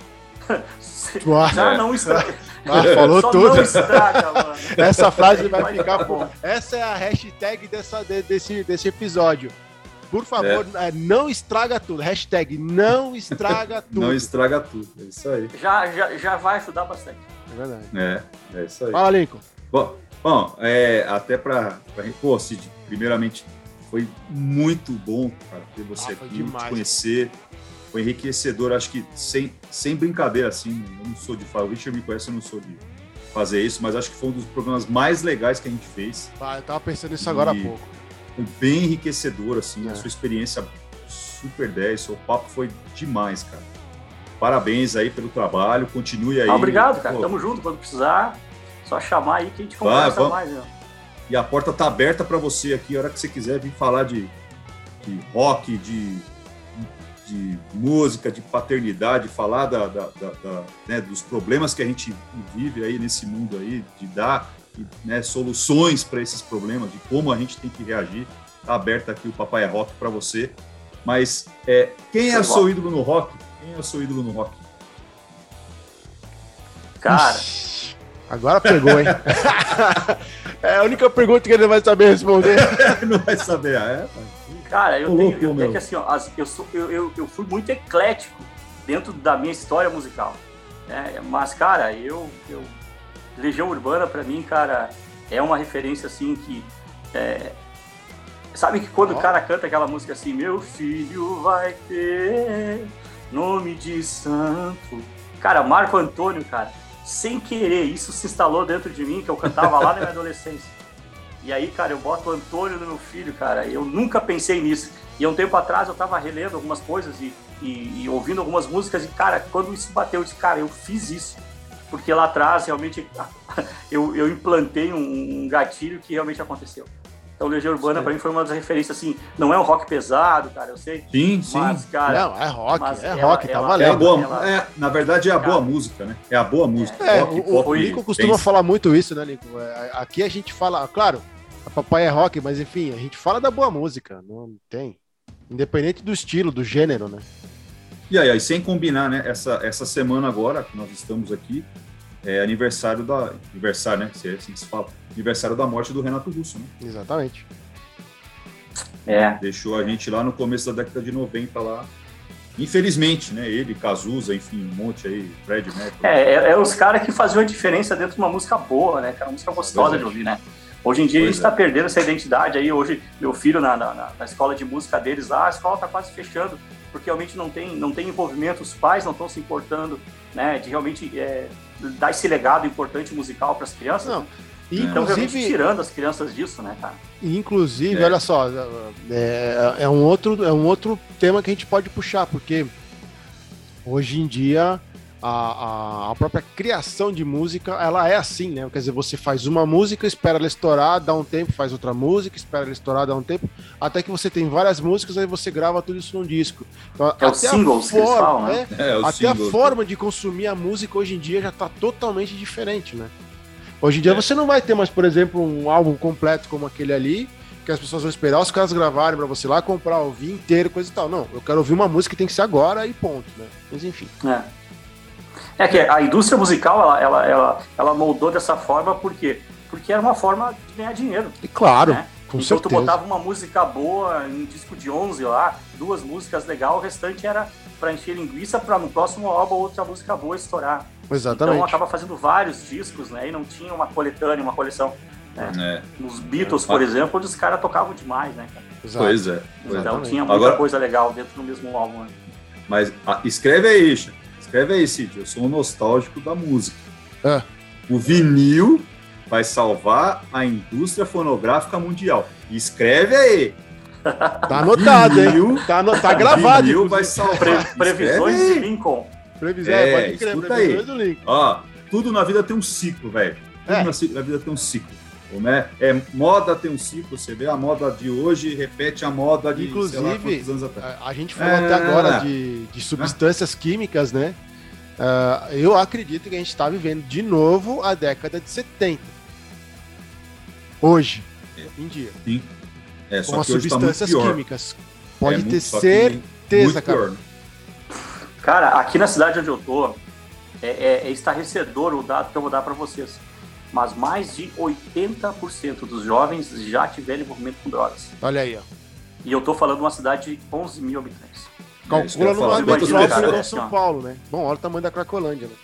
já não estraga. Ah, falou só tudo. Não estraga, mano. Essa frase vai ficar bom. Essa é a hashtag dessa, desse, desse episódio. Por favor, é. é. não estraga tudo. Hashtag não estraga tudo. não estraga tudo. É isso aí. Já, já, já vai ajudar bastante. É verdade. É, é isso aí. Fala, Lincoln. Bom, bom é, até para. Pô, Cid, primeiramente, foi muito bom cara, ter você ah, aqui, demais, te conhecer. Foi enriquecedor, acho que sem, sem brincadeira, assim, eu não sou de falar, o Richard me conhece, eu não sou de fazer isso, mas acho que foi um dos programas mais legais que a gente fez. Ah, eu tava pensando nisso e... agora há pouco bem enriquecedor, assim, é. a sua experiência super 10, o papo foi demais, cara. Parabéns aí pelo trabalho, continue aí. Ah, obrigado, cara, Pô. tamo junto, quando precisar, só chamar aí que a gente conversa Vai, mais. Né? E a porta tá aberta para você aqui, a hora que você quiser vir falar de, de rock, de, de música, de paternidade, falar da, da, da, da né, dos problemas que a gente vive aí nesse mundo aí, de dar né, soluções para esses problemas, de como a gente tem que reagir. Está aberto aqui o Papai é Rock para você. Mas é, quem é o seu ídolo no rock? Quem é o seu ídolo no rock? Cara. Agora pegou, hein? é a única pergunta que ele vai saber responder. não vai saber, é? Cara, eu tenho, eu tenho que assim, ó, eu, sou, eu, eu, eu fui muito eclético dentro da minha história musical. Né? Mas, cara, eu, eu Legião Urbana, para mim, cara, é uma referência assim que. É... Sabe que quando oh. o cara canta aquela música assim, meu filho vai ter nome de santo. Cara, Marco Antônio, cara, sem querer, isso se instalou dentro de mim, que eu cantava lá na minha adolescência. E aí, cara, eu boto o Antônio no meu filho, cara. Eu nunca pensei nisso. E um tempo atrás eu tava relendo algumas coisas e, e, e ouvindo algumas músicas. E, cara, quando isso bateu, eu disse, cara, eu fiz isso. Porque lá atrás, realmente, eu, eu implantei um, um gatilho que realmente aconteceu. Então, Legião Urbana, para mim, foi uma das referências, assim, não é um rock pesado, cara, eu sei. Sim, sim. Mas, cara. Não, é rock, é ela, rock, tá ela, valendo. É a boa, ela, é, na verdade, é a cara, boa música, né? É a boa música. É, rock, o, o, o Nico costuma pensa. falar muito isso, né, Nico? É, aqui a gente fala, claro, a papai é rock, mas enfim, a gente fala da boa música, não tem. Independente do estilo, do gênero, né? E aí, aí sem combinar, né? Essa, essa semana agora, que nós estamos aqui, é aniversário da. Aniversário, né? Se é assim que se fala. Aniversário da morte do Renato Russo, né? Exatamente. É. Deixou a gente lá no começo da década de 90 lá. Infelizmente, né? Ele, Cazuza, enfim, um monte aí, Fred Mercury. É, é, é os caras que faziam a diferença dentro de uma música boa, né? Que era uma música gostosa de ouvir, né? Hoje em dia pois a gente está é. perdendo essa identidade aí. Hoje, meu filho na, na, na, escola de música deles lá, a escola está quase fechando, porque realmente não tem, não tem envolvimento, os pais não estão se importando, né? De realmente é, dar esse legado importante musical para as crianças. Não. Então, inclusive, tirando as crianças disso, né, cara? Inclusive, é. olha só, é, é, um outro, é um outro tema que a gente pode puxar, porque hoje em dia a, a, a, própria criação de música, ela é assim, né? Quer dizer, você faz uma música, espera ela estourar, dá um tempo, faz outra música, espera ela estourar, dá um tempo, até que você tem várias músicas, aí você grava tudo isso num disco. Então, é o singles forma, falam, né? É, é até a forma de consumir a música hoje em dia já está totalmente diferente, né? Hoje em dia é. você não vai ter mais, por exemplo, um álbum completo como aquele ali, que as pessoas vão esperar os caras gravarem para você lá comprar, ouvir inteiro, coisa e tal. Não, eu quero ouvir uma música que tem que ser agora e ponto, né? Mas enfim. É. É que a indústria musical, ela, ela, ela, ela moldou dessa forma, por quê? Porque era uma forma de ganhar dinheiro. E claro, né? com então certeza. tu botava uma música boa em um disco de 11 lá, duas músicas legais, o restante era para encher linguiça para no próximo álbum outra música boa estourar. Exatamente. Então acaba fazendo vários discos, né? E não tinha uma coletânea, uma coleção. Né? É. Nos Beatles, por exemplo, os caras tocavam demais, né, cara? Exato. Pois é. Então Exatamente. tinha muita Agora, coisa legal dentro do mesmo álbum. Né? Mas ah, escreve aí, escreve aí, Cid. Eu sou um nostálgico da música. É. O vinil vai salvar a indústria fonográfica mundial. Escreve aí. Tá anotado, vinil, hein? Tá, no, tá gravado. Vinil vai salvar. Pre previsões de Lincoln. Previsão, é, pode crer, escuta aí. Ó, tudo na vida tem um ciclo, velho. Tudo é. na vida tem um ciclo. Né? É, moda tem um ciclo, você vê a moda de hoje repete a moda de Inclusive, lá, anos atrás. A, a gente falou é... até agora de, de substâncias é. químicas, né? Uh, eu acredito que a gente está vivendo de novo a década de 70. Hoje, é. em dia. Sim. É, com as tá substâncias tá químicas. Pode é ter certeza, cara. Pior, né? Cara, aqui na cidade onde eu tô, é, é, é estarrecedor o dado que eu vou dar para vocês. Mas mais de 80% dos jovens já tiveram envolvimento com drogas. Olha aí, ó. E eu tô falando de uma cidade de 11 mil habitantes. Calcula numa metrópole de São Paulo, né? Bom, olha o tamanho da Cracolândia, né?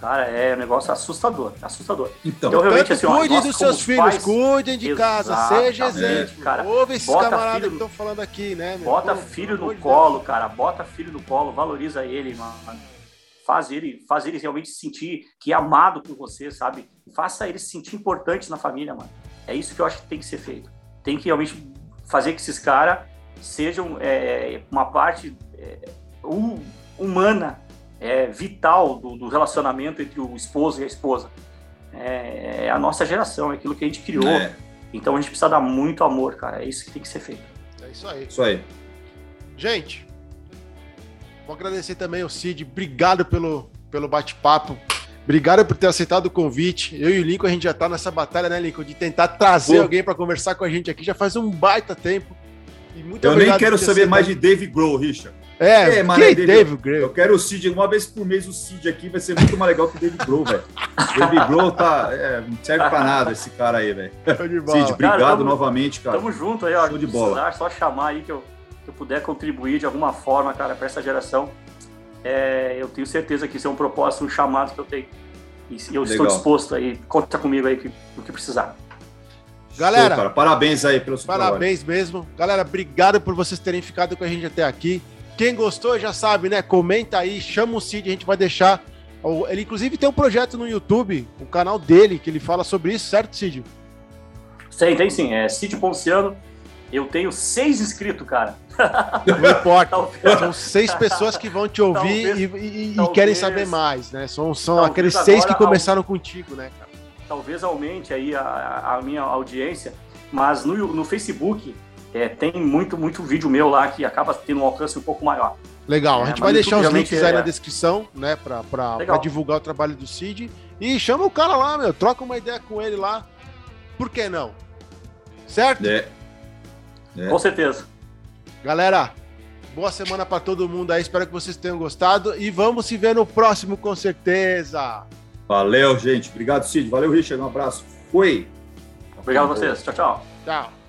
Cara, é um negócio assustador, assustador. Então, então realmente, assim, cuide ó, dos seus filhos, pais... cuidem de casa, seja exemplo. Cara, Ouve esses camaradas que estão falando aqui, né? Meu? Bota Pô, filho no colo, Deus. cara, bota filho no colo, valoriza ele, mano. Faz ele, faz ele realmente sentir que é amado por você, sabe? Faça ele se sentir importante na família, mano. É isso que eu acho que tem que ser feito. Tem que realmente fazer que esses caras sejam é, uma parte é, humana, é, vital do, do, relacionamento entre o esposo e a esposa. É, é, a nossa geração, é aquilo que a gente criou. É. Então a gente precisa dar muito amor, cara. É isso que tem que ser feito. É isso aí. Isso aí. Gente, vou agradecer também ao Cid. Obrigado pelo, pelo bate-papo. Obrigado por ter aceitado o convite. Eu e o Lincoln, a gente já tá nessa batalha, né, Lincoln? De tentar trazer Pô. alguém para conversar com a gente aqui já faz um baita tempo. eu nem quero saber mais de Dave Grohl, Richard. É, é mano, Dave, Dave Grohl. Eu quero o Cid, uma vez por mês o Cid aqui vai ser muito mais legal que o Dave Grohl, velho. Dave Grohl tá, é, não serve pra nada esse cara aí, velho. Cid, obrigado cara, tamo, novamente, cara. Tamo junto aí, ó. Show de bola. Só chamar aí que eu, que eu puder contribuir de alguma forma, cara, pra essa geração. É, eu tenho certeza que isso é um propósito, um chamado que eu tenho. E eu Legal. estou disposto aí, conta comigo aí o que precisar. Galera, Show, parabéns aí pelo seu Parabéns trabalho. mesmo. Galera, obrigado por vocês terem ficado com a gente até aqui. Quem gostou já sabe, né? Comenta aí, chama o Cid, a gente vai deixar. Ele, inclusive, tem um projeto no YouTube, o canal dele, que ele fala sobre isso, certo, Cid? Tem, tem sim. É Cid Ponciano. Eu tenho seis inscritos, cara. Não importa. São seis pessoas que vão te ouvir talvez, e, e, talvez, e, querem saber mais, né? São, são aqueles seis que começaram contigo, né, cara? Talvez aumente aí a, a minha audiência, mas no, no Facebook é, tem muito, muito vídeo meu lá que acaba tendo um alcance um pouco maior. Legal, a é, gente é, vai deixar os links aí na descrição, né, pra, pra, pra, divulgar o trabalho do Cid. E chama o cara lá, meu, troca uma ideia com ele lá. Por que não? Certo? É. é. Com certeza. Galera, boa semana para todo mundo aí, espero que vocês tenham gostado e vamos se ver no próximo com certeza. Valeu, gente. Obrigado, Cid. Valeu, Richard. Um abraço. Fui. Obrigado a vocês. Tchau, tchau. Tchau.